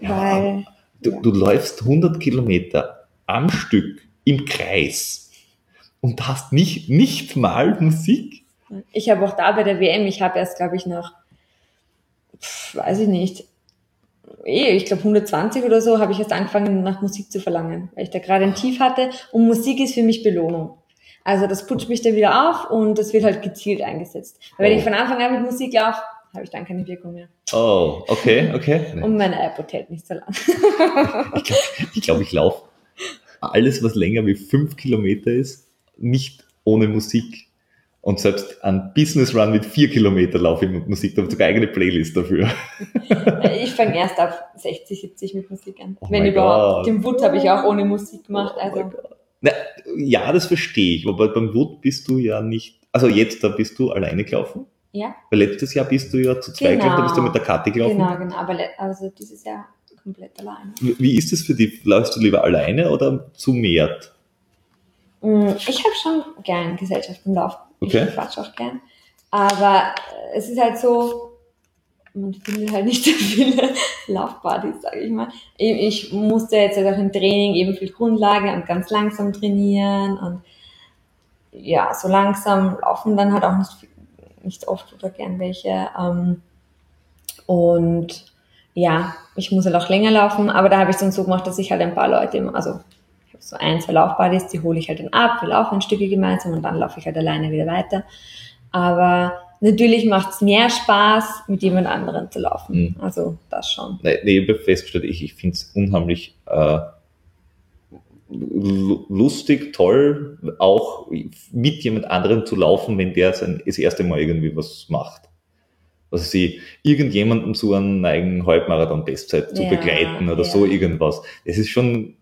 ja, weil... Du, ja. du läufst 100 Kilometer am Stück im Kreis und hast nicht, nicht mal Musik. Ich habe auch da bei der WM, ich habe erst, glaube ich, noch, pf, weiß ich nicht, eh, ich glaube 120 oder so, habe ich erst angefangen, nach Musik zu verlangen, weil ich da gerade ein Tief hatte und Musik ist für mich Belohnung. Also das putscht mich dann wieder auf und das wird halt gezielt eingesetzt. Weil wenn Oh. ich von Anfang an mit Musik laufe, habe ich dann keine Wirkung mehr. Oh, okay, okay. Und meine iPod hält nicht so lang. Ich glaube, ich laufe alles, was länger wie fünf Kilometer ist, nicht ohne Musik. Und selbst ein Business Run mit vier Kilometer laufe ich mit Musik. Da habe ich sogar eigene Playlist dafür. Ich fange erst ab 60, 70 mit Musik an. Oh Wenn überhaupt. Den Wood habe ich auch ohne Musik gemacht. Oh Also. Na, ja, das verstehe ich. Aber beim Wood bist du ja nicht. Also jetzt, da bist du alleine gelaufen. ja, Weil letztes Jahr bist du ja zu zweit Genau. gelaufen, da bist du mit der Kathi gelaufen. genau, genau. Aber also dieses Jahr komplett allein. Wie ist es für dich? Läufst du lieber alleine oder zu mehrt? Mm, Ich habe schon gern Gesellschaft im Lauf. Okay. Ich quatsch auch gern. Aber es ist halt so, man findet halt nicht so viele Laufpartys, sage ich mal. Ich, musste jetzt halt auch im Training eben viel Grundlage und ganz langsam trainieren und ja, so langsam laufen dann halt auch nicht, nicht oft oder gern welche. Ähm, und ja, ich muss halt auch länger laufen, aber da habe ich es dann so gemacht, dass ich halt ein paar Leute, immer- also ich habe so ein, zwei Laufbuddies, die hole ich halt dann ab, wir laufen ein Stücke gemeinsam und dann laufe ich halt alleine wieder weiter. Aber natürlich macht es mehr Spaß, mit jemand anderem zu laufen. Mhm. Also das schon. Nee, nee, ich habe festgestellt, ich, ich finde es unheimlich äh, lu- lustig, toll, auch mit jemand anderem zu laufen, wenn der sein, das erste Mal irgendwie was macht. Also sie irgendjemanden zu einem eigenen Halbmarathon-Bestzeit zu Ja, begleiten oder ja. so irgendwas. Das ist schon,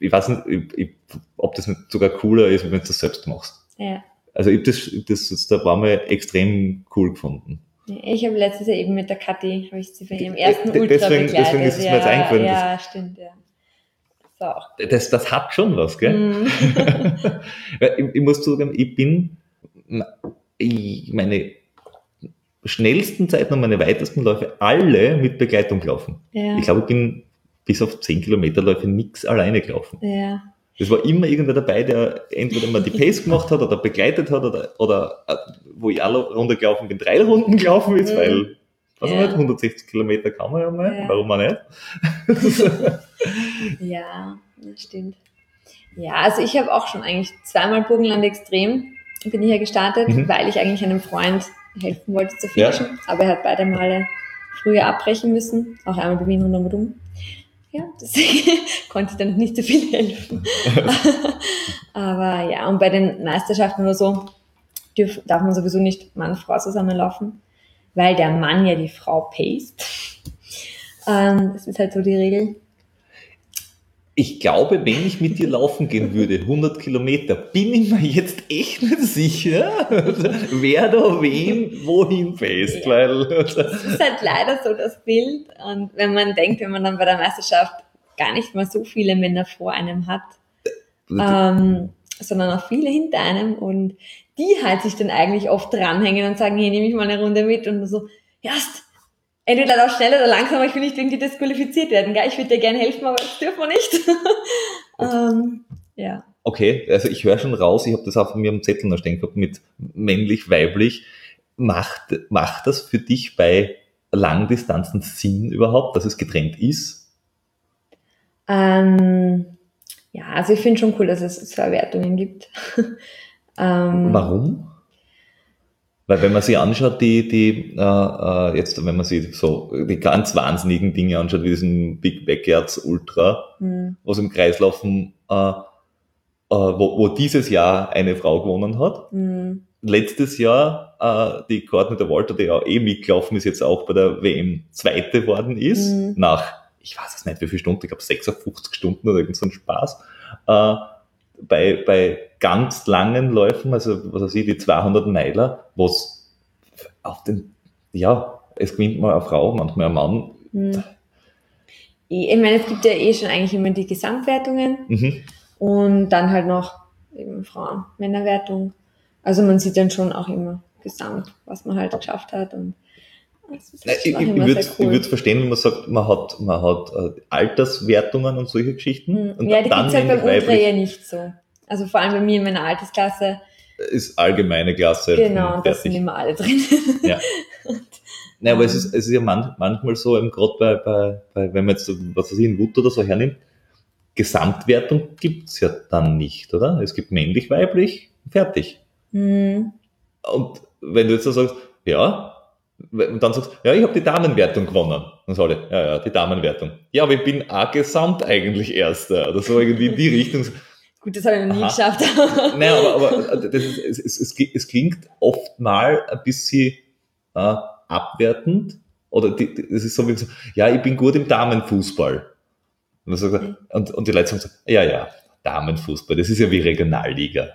ich weiß nicht, ich, ich, ob das sogar cooler ist, wenn du das selbst machst. Ja. Also ich habe das, das jetzt da war mal extrem cool gefunden. Ich habe letztes Jahr eben mit der Kathi, habe ich sie bei ihrem ersten De- Ultra deswegen- begleitet. deswegen ist es mir ja, jetzt eingefallen, Ja, stimmt, ja. So. Das, das hat schon was, gell? Weil ich, ich muss zugeben, ich bin ich, meine schnellsten Zeiten und meine weitesten Läufe alle mit Begleitung gelaufen. Ja. Ich glaube, ich bin bis auf 10 Kilometer Läufe nichts alleine gelaufen. ja. Es war immer irgendwer dabei, der entweder mal die Pace gemacht hat oder begleitet hat oder, oder äh, wo ich alle Runde gelaufen bin, drei Runden gelaufen ist, Mhm. weil, ich Ja. nicht, 160 Kilometer kann man ja mal, Ja. warum auch nicht? Ja, das stimmt. Ja, also ich habe auch schon eigentlich zweimal Burgenland Extrem bin ich ja gestartet, Mhm. weil ich eigentlich einem Freund helfen wollte zu Ja. finishen, aber er hat beide Male früher abbrechen müssen, auch einmal bei Wien und einmal dumm. Ja, deswegen konnte ich dann nicht so viel helfen. aber ja, und bei den Meisterschaften oder so dürf, darf man sowieso nicht Mann-Frau zusammenlaufen, weil der Mann ja die Frau paced. Ähm, das ist halt so die Regel. Ich glaube, wenn ich mit dir laufen gehen würde, 100 Kilometer, bin ich mir jetzt echt nicht sicher, wer da wen wohin fähst, Ja. weil Das ist halt leider so das Bild. Und wenn man denkt, wenn man dann bei der Meisterschaft gar nicht mal so viele Männer vor einem hat, ähm, sondern auch viele hinter einem und die halt sich dann eigentlich oft dranhängen und sagen, hey, nehme ich mal eine Runde mit und so, Jast, entweder lauf schneller oder langsamer, ich will nicht irgendwie disqualifiziert werden, gell? ich würde dir gerne helfen, aber das dürfen wir nicht. ähm, ja. okay, also ich höre schon raus, ich habe das auch von mir am Zettel noch stehen gehabt mit männlich, weiblich. Macht, macht das für dich bei Langdistanzen Sinn überhaupt, dass es getrennt ist? Ähm, ja, also ich finde schon cool, dass es zwei Wertungen gibt. ähm, Warum? Weil wenn man sich anschaut, die, die äh, äh, jetzt, wenn man sich so die ganz wahnsinnigen Dinge anschaut, wie diesen Big Backyards Ultra, hm, was im Kreislaufen, äh, äh, wo, wo dieses Jahr eine Frau gewonnen hat. hm, Letztes Jahr äh, die Courtney der Walter, die ja eh mitgelaufen ist, jetzt auch bei der WM Zweite worden ist, Mhm. nach, ich weiß es nicht, wie viele Stunden, ich glaube 56 Stunden oder irgend so ein Spaß. Äh, bei, bei ganz langen Läufen, also was weiß ich, die 200 Meiler, was auf den, ja, es gewinnt mal eine Frau, manchmal ein Mann. hm. Ich meine, es gibt ja eh schon eigentlich immer die Gesamtwertungen Mhm. und dann halt noch eben Frauen-Männerwertung. Also man sieht dann schon auch immer gesamt, was man halt geschafft hat und ich ich, ich würde es cool. verstehen, wenn man sagt, man hat, man hat äh, Alterswertungen und solche Geschichten. Hm. Und ja, die gibt es halt Ultra ja nicht so. Also vor allem bei mir in meiner Altersklasse. Ist allgemeine Klasse. Genau, und das sind immer alle drin. Ja. Nein, aber es ist, es ist ja man, manchmal so, gerade bei, bei, bei, wenn man jetzt, was weiß ich, in Wut oder so hernimmt, Gesamtwertung gibt's ja dann nicht, oder? Es gibt männlich, weiblich, fertig. Mhm. Und wenn du jetzt so sagst, ja, und dann sagst ja, ich habe die Damenwertung gewonnen. Dann sage ich, ja, ja, die Damenwertung. Ja, aber ich bin auch gesamt eigentlich Erster. Oder so irgendwie in die Richtung. Gut, das habe ich noch nie Aha. geschafft. Nein, aber, aber das ist, es, es, es, klingt oft mal ein bisschen äh, abwertend. Oder es ist so wie so, ja, ich bin gut im Damenfußball. Und, mhm. und, und die Leute sagen so, ja, ja, Damenfußball, das ist ja wie Regionalliga.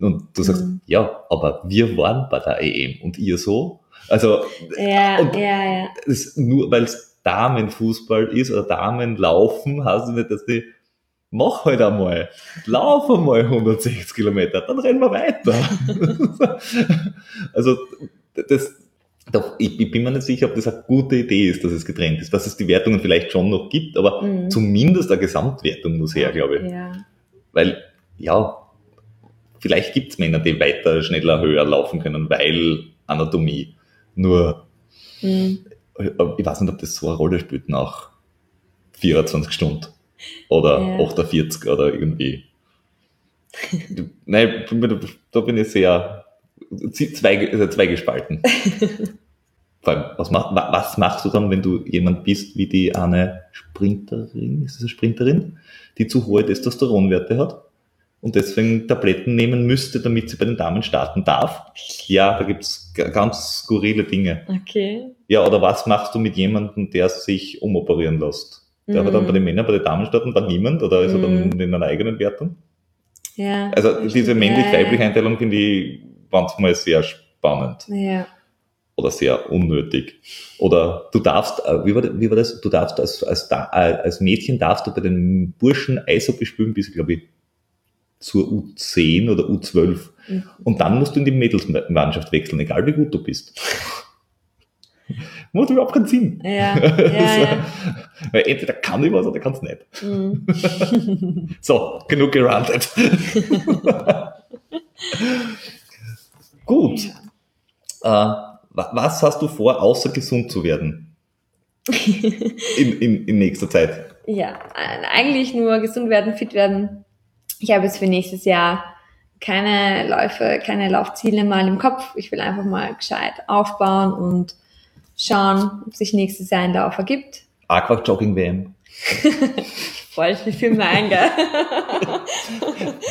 Und du sagst, mhm. ja, aber wir waren bei der EM und ihr so. Also, ja, ja, ja. nur weil es Damenfußball ist oder Damenlaufen, heißt es nicht, dass die mach halt einmal, lauf einmal 160 Kilometer, dann rennen wir weiter. also, das, doch, ich, ich, bin mir nicht sicher, ob das eine gute Idee ist, dass es getrennt ist, dass es die Wertungen vielleicht schon noch gibt, aber mhm. zumindest eine Gesamtwertung muss her, glaube ich. Ja. Weil, ja, vielleicht gibt es Männer, die weiter, schneller, höher laufen können, weil Anatomie. Nur, mhm. ich weiß nicht, ob das so eine Rolle spielt nach 24 Stunden oder ja. 48 oder irgendwie. Nein, da bin ich sehr zwei, also zwei gespalten. Vor allem, was, mach, was machst du dann, wenn du jemand bist wie die eine Sprinterin, ist das eine Sprinterin, die zu hohe Testosteronwerte hat? und deswegen Tabletten nehmen müsste, damit sie bei den Damen starten darf. Ja, da gibt's ganz skurrile Dinge. Okay. Ja, oder was machst du mit jemandem, der sich umoperieren lässt? Der mhm. dann bei den Männern, bei den Damen starten, dann niemand oder ist mhm. er dann mhm. in einer eigenen Wertung? Ja. Also diese männlich-weibliche Einteilung finde ich manchmal sehr spannend. Ja. Oder sehr unnötig. Oder du darfst, äh, wie war, das, wie war das? Du darfst als, als, als Mädchen darfst du bei den Burschen Eishockey spielen bis, glaube ich, zur U10 oder U12. Mhm. Und dann musst du in die Mädelsmannschaft wechseln, egal wie gut du bist. Macht überhaupt keinen Sinn. Ja, ja, ja. Weil entweder kann ich was oder kann es nicht. Mhm. so, genug gerantet. Gut. Äh, was hast du vor, außer gesund zu werden? in, in, in nächster Zeit? Ja, eigentlich nur gesund werden, fit werden, ich habe jetzt für nächstes Jahr keine Läufe, keine Laufziele mal im Kopf. Ich will einfach mal gescheit aufbauen und schauen, ob sich nächstes Jahr ein Lauf ergibt. Aqua Jogging WM. Voll viel für mein, gell?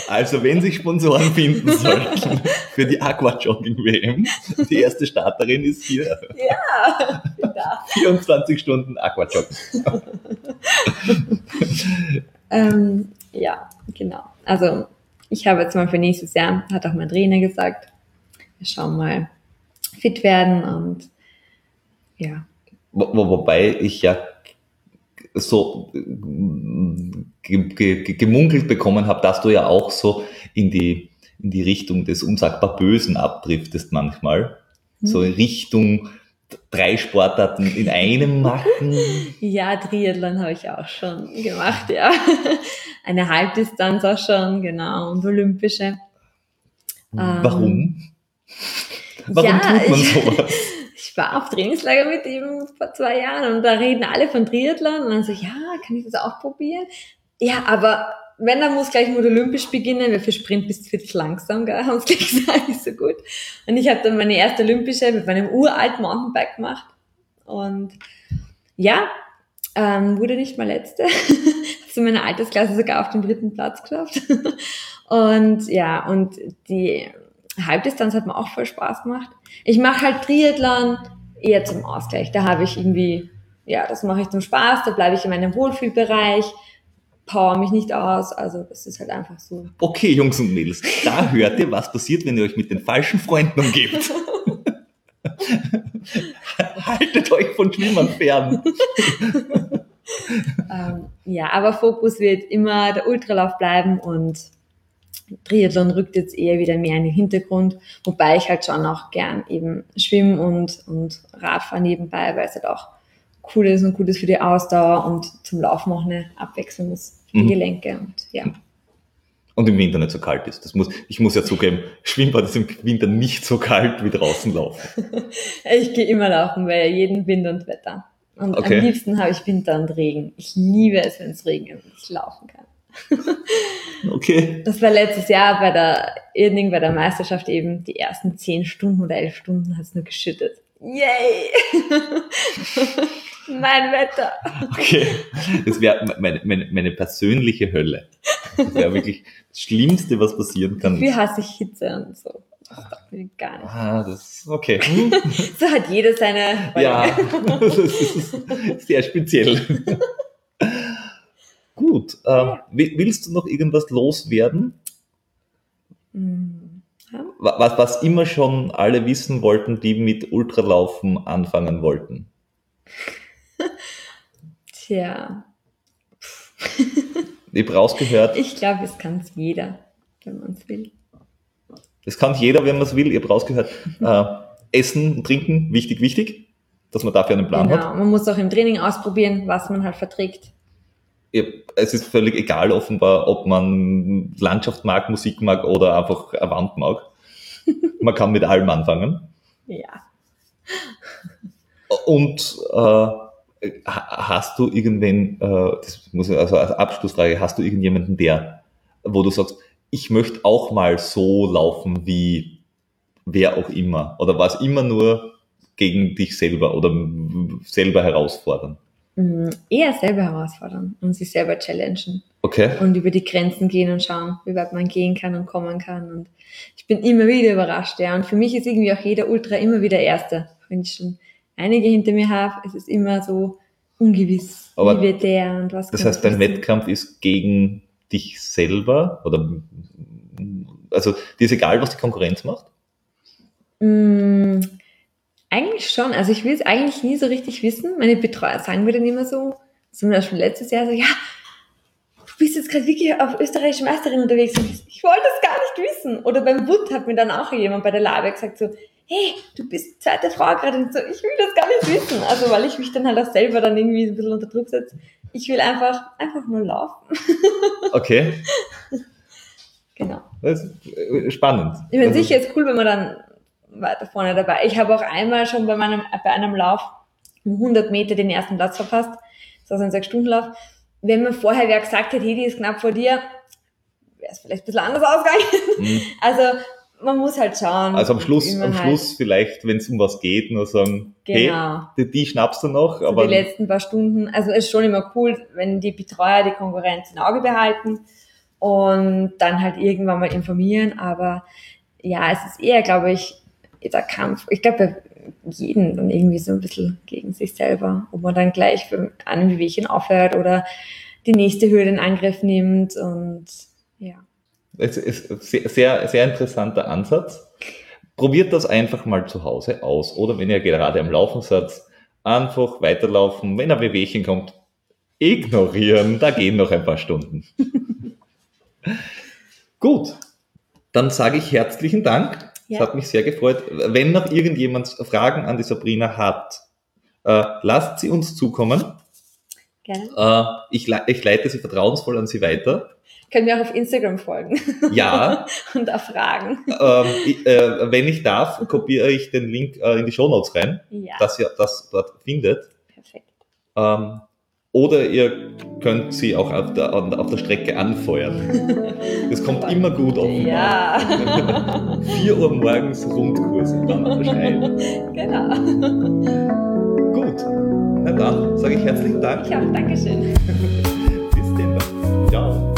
Also, wenn sich Sponsoren finden sollten für die Aqua Jogging WM, die erste Starterin ist hier. Ja, da. 24 Stunden Aqua Jogging. ähm, ja, genau. Also ich habe jetzt mal für nächstes Jahr, hat auch mein Trainer gesagt, wir schauen mal fit werden und ja. Wo, wobei ich ja so gemunkelt bekommen habe, dass du ja auch so in die, in die Richtung des unsagbar Bösen abdriftest manchmal. Hm. So in Richtung drei Sportarten in einem machen? Ja, Triathlon habe ich auch schon gemacht, ja. Eine Halbdistanz auch schon, genau, und olympische. Warum? Ähm, Warum ja, tut man sowas? Ich, ich war auf Trainingslager mit ihm vor zwei Jahren und da reden alle von Triathlon und dann so, ja, kann ich das auch probieren? Ja, aber wenn, dann muss gleich mit Olympisch beginnen, weil für Sprint bist du viel zu langsam, gell? haben sie gleich gesagt, nicht so gut. Und ich habe dann meine erste Olympische mit meinem uralten Mountainbike gemacht. Und ja, ähm, wurde nicht mal letzte. Zu meiner Altersklasse sogar auf den dritten Platz geschafft. und ja, und die Halbdistanz hat mir auch voll Spaß gemacht. Ich mache halt Triathlon eher zum Ausgleich. Da habe ich irgendwie, ja, das mache ich zum Spaß, da bleibe ich in meinem Wohlfühlbereich power mich nicht aus. Also das ist halt einfach so. Okay, Jungs und Mädels, da hört ihr, was passiert, wenn ihr euch mit den falschen Freunden umgebt. Haltet euch von Schwimmern fern. ähm, ja, aber Fokus wird immer der Ultralauf bleiben und Triathlon rückt jetzt eher wieder mehr in den Hintergrund, wobei ich halt schon auch gern eben schwimme und, und Radfahren nebenbei, weil es halt auch cool ist und gut ist für die Ausdauer und zum Laufen auch eine Abwechslung ist für die mhm. Gelenke und ja. Und im Winter nicht so kalt ist. Das muss, ich muss ja zugeben, Schwimmbad ist im Winter nicht so kalt wie draußen laufen. ich gehe immer laufen, weil jeden Wind und Wetter. Und okay. am liebsten habe ich Winter und Regen. Ich liebe es, wenn es regnet und ich laufen kann. okay. Das war letztes Jahr bei der Irning, bei der Meisterschaft eben die ersten zehn Stunden oder elf Stunden hat es nur geschüttet. Yay! mein Wetter. Okay, das wäre meine, meine, meine persönliche Hölle. Das wäre wirklich das Schlimmste, was passieren kann. Wie hasse ich Hitze und so. Das will ich gar nicht. Ah, das ist okay. so hat jeder seine. Ja, das ist sehr speziell. Gut. Ähm, willst du noch irgendwas loswerden? Ja. Was, was immer schon alle wissen wollten, die mit Ultralaufen anfangen wollten? Tja. ich habe rausgehört. Ich glaube, es kann es jeder, wenn man es will. Es kann jeder, wenn man es will. Ich habe rausgehört. Äh, Essen, Trinken, wichtig, wichtig, dass man dafür einen Plan genau. hat. Man muss auch im Training ausprobieren, was man halt verträgt es ist völlig egal offenbar, ob man Landschaft mag, Musik mag oder einfach eine Wand mag. Man kann mit allem anfangen. Ja. Und äh, hast du irgendwen, äh, das muss ich, also als Abschlussfrage, hast du irgendjemanden, der, wo du sagst, ich möchte auch mal so laufen wie wer auch immer? Oder war es immer nur gegen dich selber oder selber herausfordern? Mhm. eher selber herausfordern und sich selber challengen. Okay. Und über die Grenzen gehen und schauen, wie weit man gehen kann und kommen kann. Und ich bin immer wieder überrascht, ja. Und für mich ist irgendwie auch jeder Ultra immer wieder Erster. Wenn ich schon einige hinter mir habe, es ist immer so ungewiss, Aber wie wird der und was. Das heißt, dein Wettkampf ist gegen dich selber oder also dir ist egal, was die Konkurrenz macht? Mm, eigentlich schon. Also ich will es eigentlich nie so richtig wissen. Meine Betreuer sagen mir dann immer so, zum Beispiel letztes Jahr so, ja, du bist jetzt gerade wirklich auf österreichische Meisterin unterwegs. Und ich wollte das gar nicht wissen. Oder beim Wood hat mir dann auch jemand bei der Labe gesagt so, hey, du bist zweite Frau gerade und so, ich will das gar nicht wissen. Also weil ich mich dann halt auch selber dann irgendwie ein bisschen unter Druck setze. Ich will einfach, einfach nur laufen. Okay. genau. Das ist spannend. Ich meine, also, sicher ist cool, wenn man dann weiter vorne dabei. Ich habe auch einmal schon bei meinem, bei einem Lauf 100 Meter den ersten Platz verpasst. Das war so ein 6-Stunden-Lauf. Wenn man vorher wer gesagt hätte, hey, die ist knapp vor dir, wäre es vielleicht ein bisschen anders ausgegangen. Mhm. Also, man muss halt schauen. Also am Schluss, am halt Schluss vielleicht, wenn es um was geht, nur sagen, genau. hey, die, die schnappst du noch. So aber die letzten paar Stunden, also es ist schon immer cool, wenn die Betreuer die Konkurrenz im Auge behalten und dann halt irgendwann mal informieren. Aber ja, es ist eher, glaube ich, dieser Kampf, ich glaube, bei jedem dann irgendwie so ein bisschen gegen sich selber, ob man dann gleich für einem Wehwehchen aufhört oder die nächste Höhe in Angriff nimmt und. Es ist ein sehr, sehr interessanter Ansatz. Probiert das einfach mal zu Hause aus oder wenn ihr gerade am Laufen seid, einfach weiterlaufen. Wenn ein Wehwehchen kommt, ignorieren. Da gehen noch ein paar Stunden. Gut, dann sage ich herzlichen Dank ja. Das hat mich sehr gefreut. Wenn noch irgendjemand Fragen an die Sabrina hat, äh, lasst sie uns zukommen. Gerne. Äh, ich, ich leite sie vertrauensvoll an sie weiter. Können wir auch auf Instagram folgen. Ja. Und da fragen. Ähm, ich, äh, wenn ich darf, kopiere ich den Link äh, in die Show Notes rein, ja. dass ihr das dort findet. Perfekt. Ähm, oder ihr könnt sie auch auf der, auf der Strecke anfeuern. Das kommt immer gut offenbar. Ja. 4 Uhr morgens Rundkurs und dann unterschreiben. Genau. Na dann sage ich herzlichen Dank. Ich auch. Dankeschön. Bis dann. Ciao.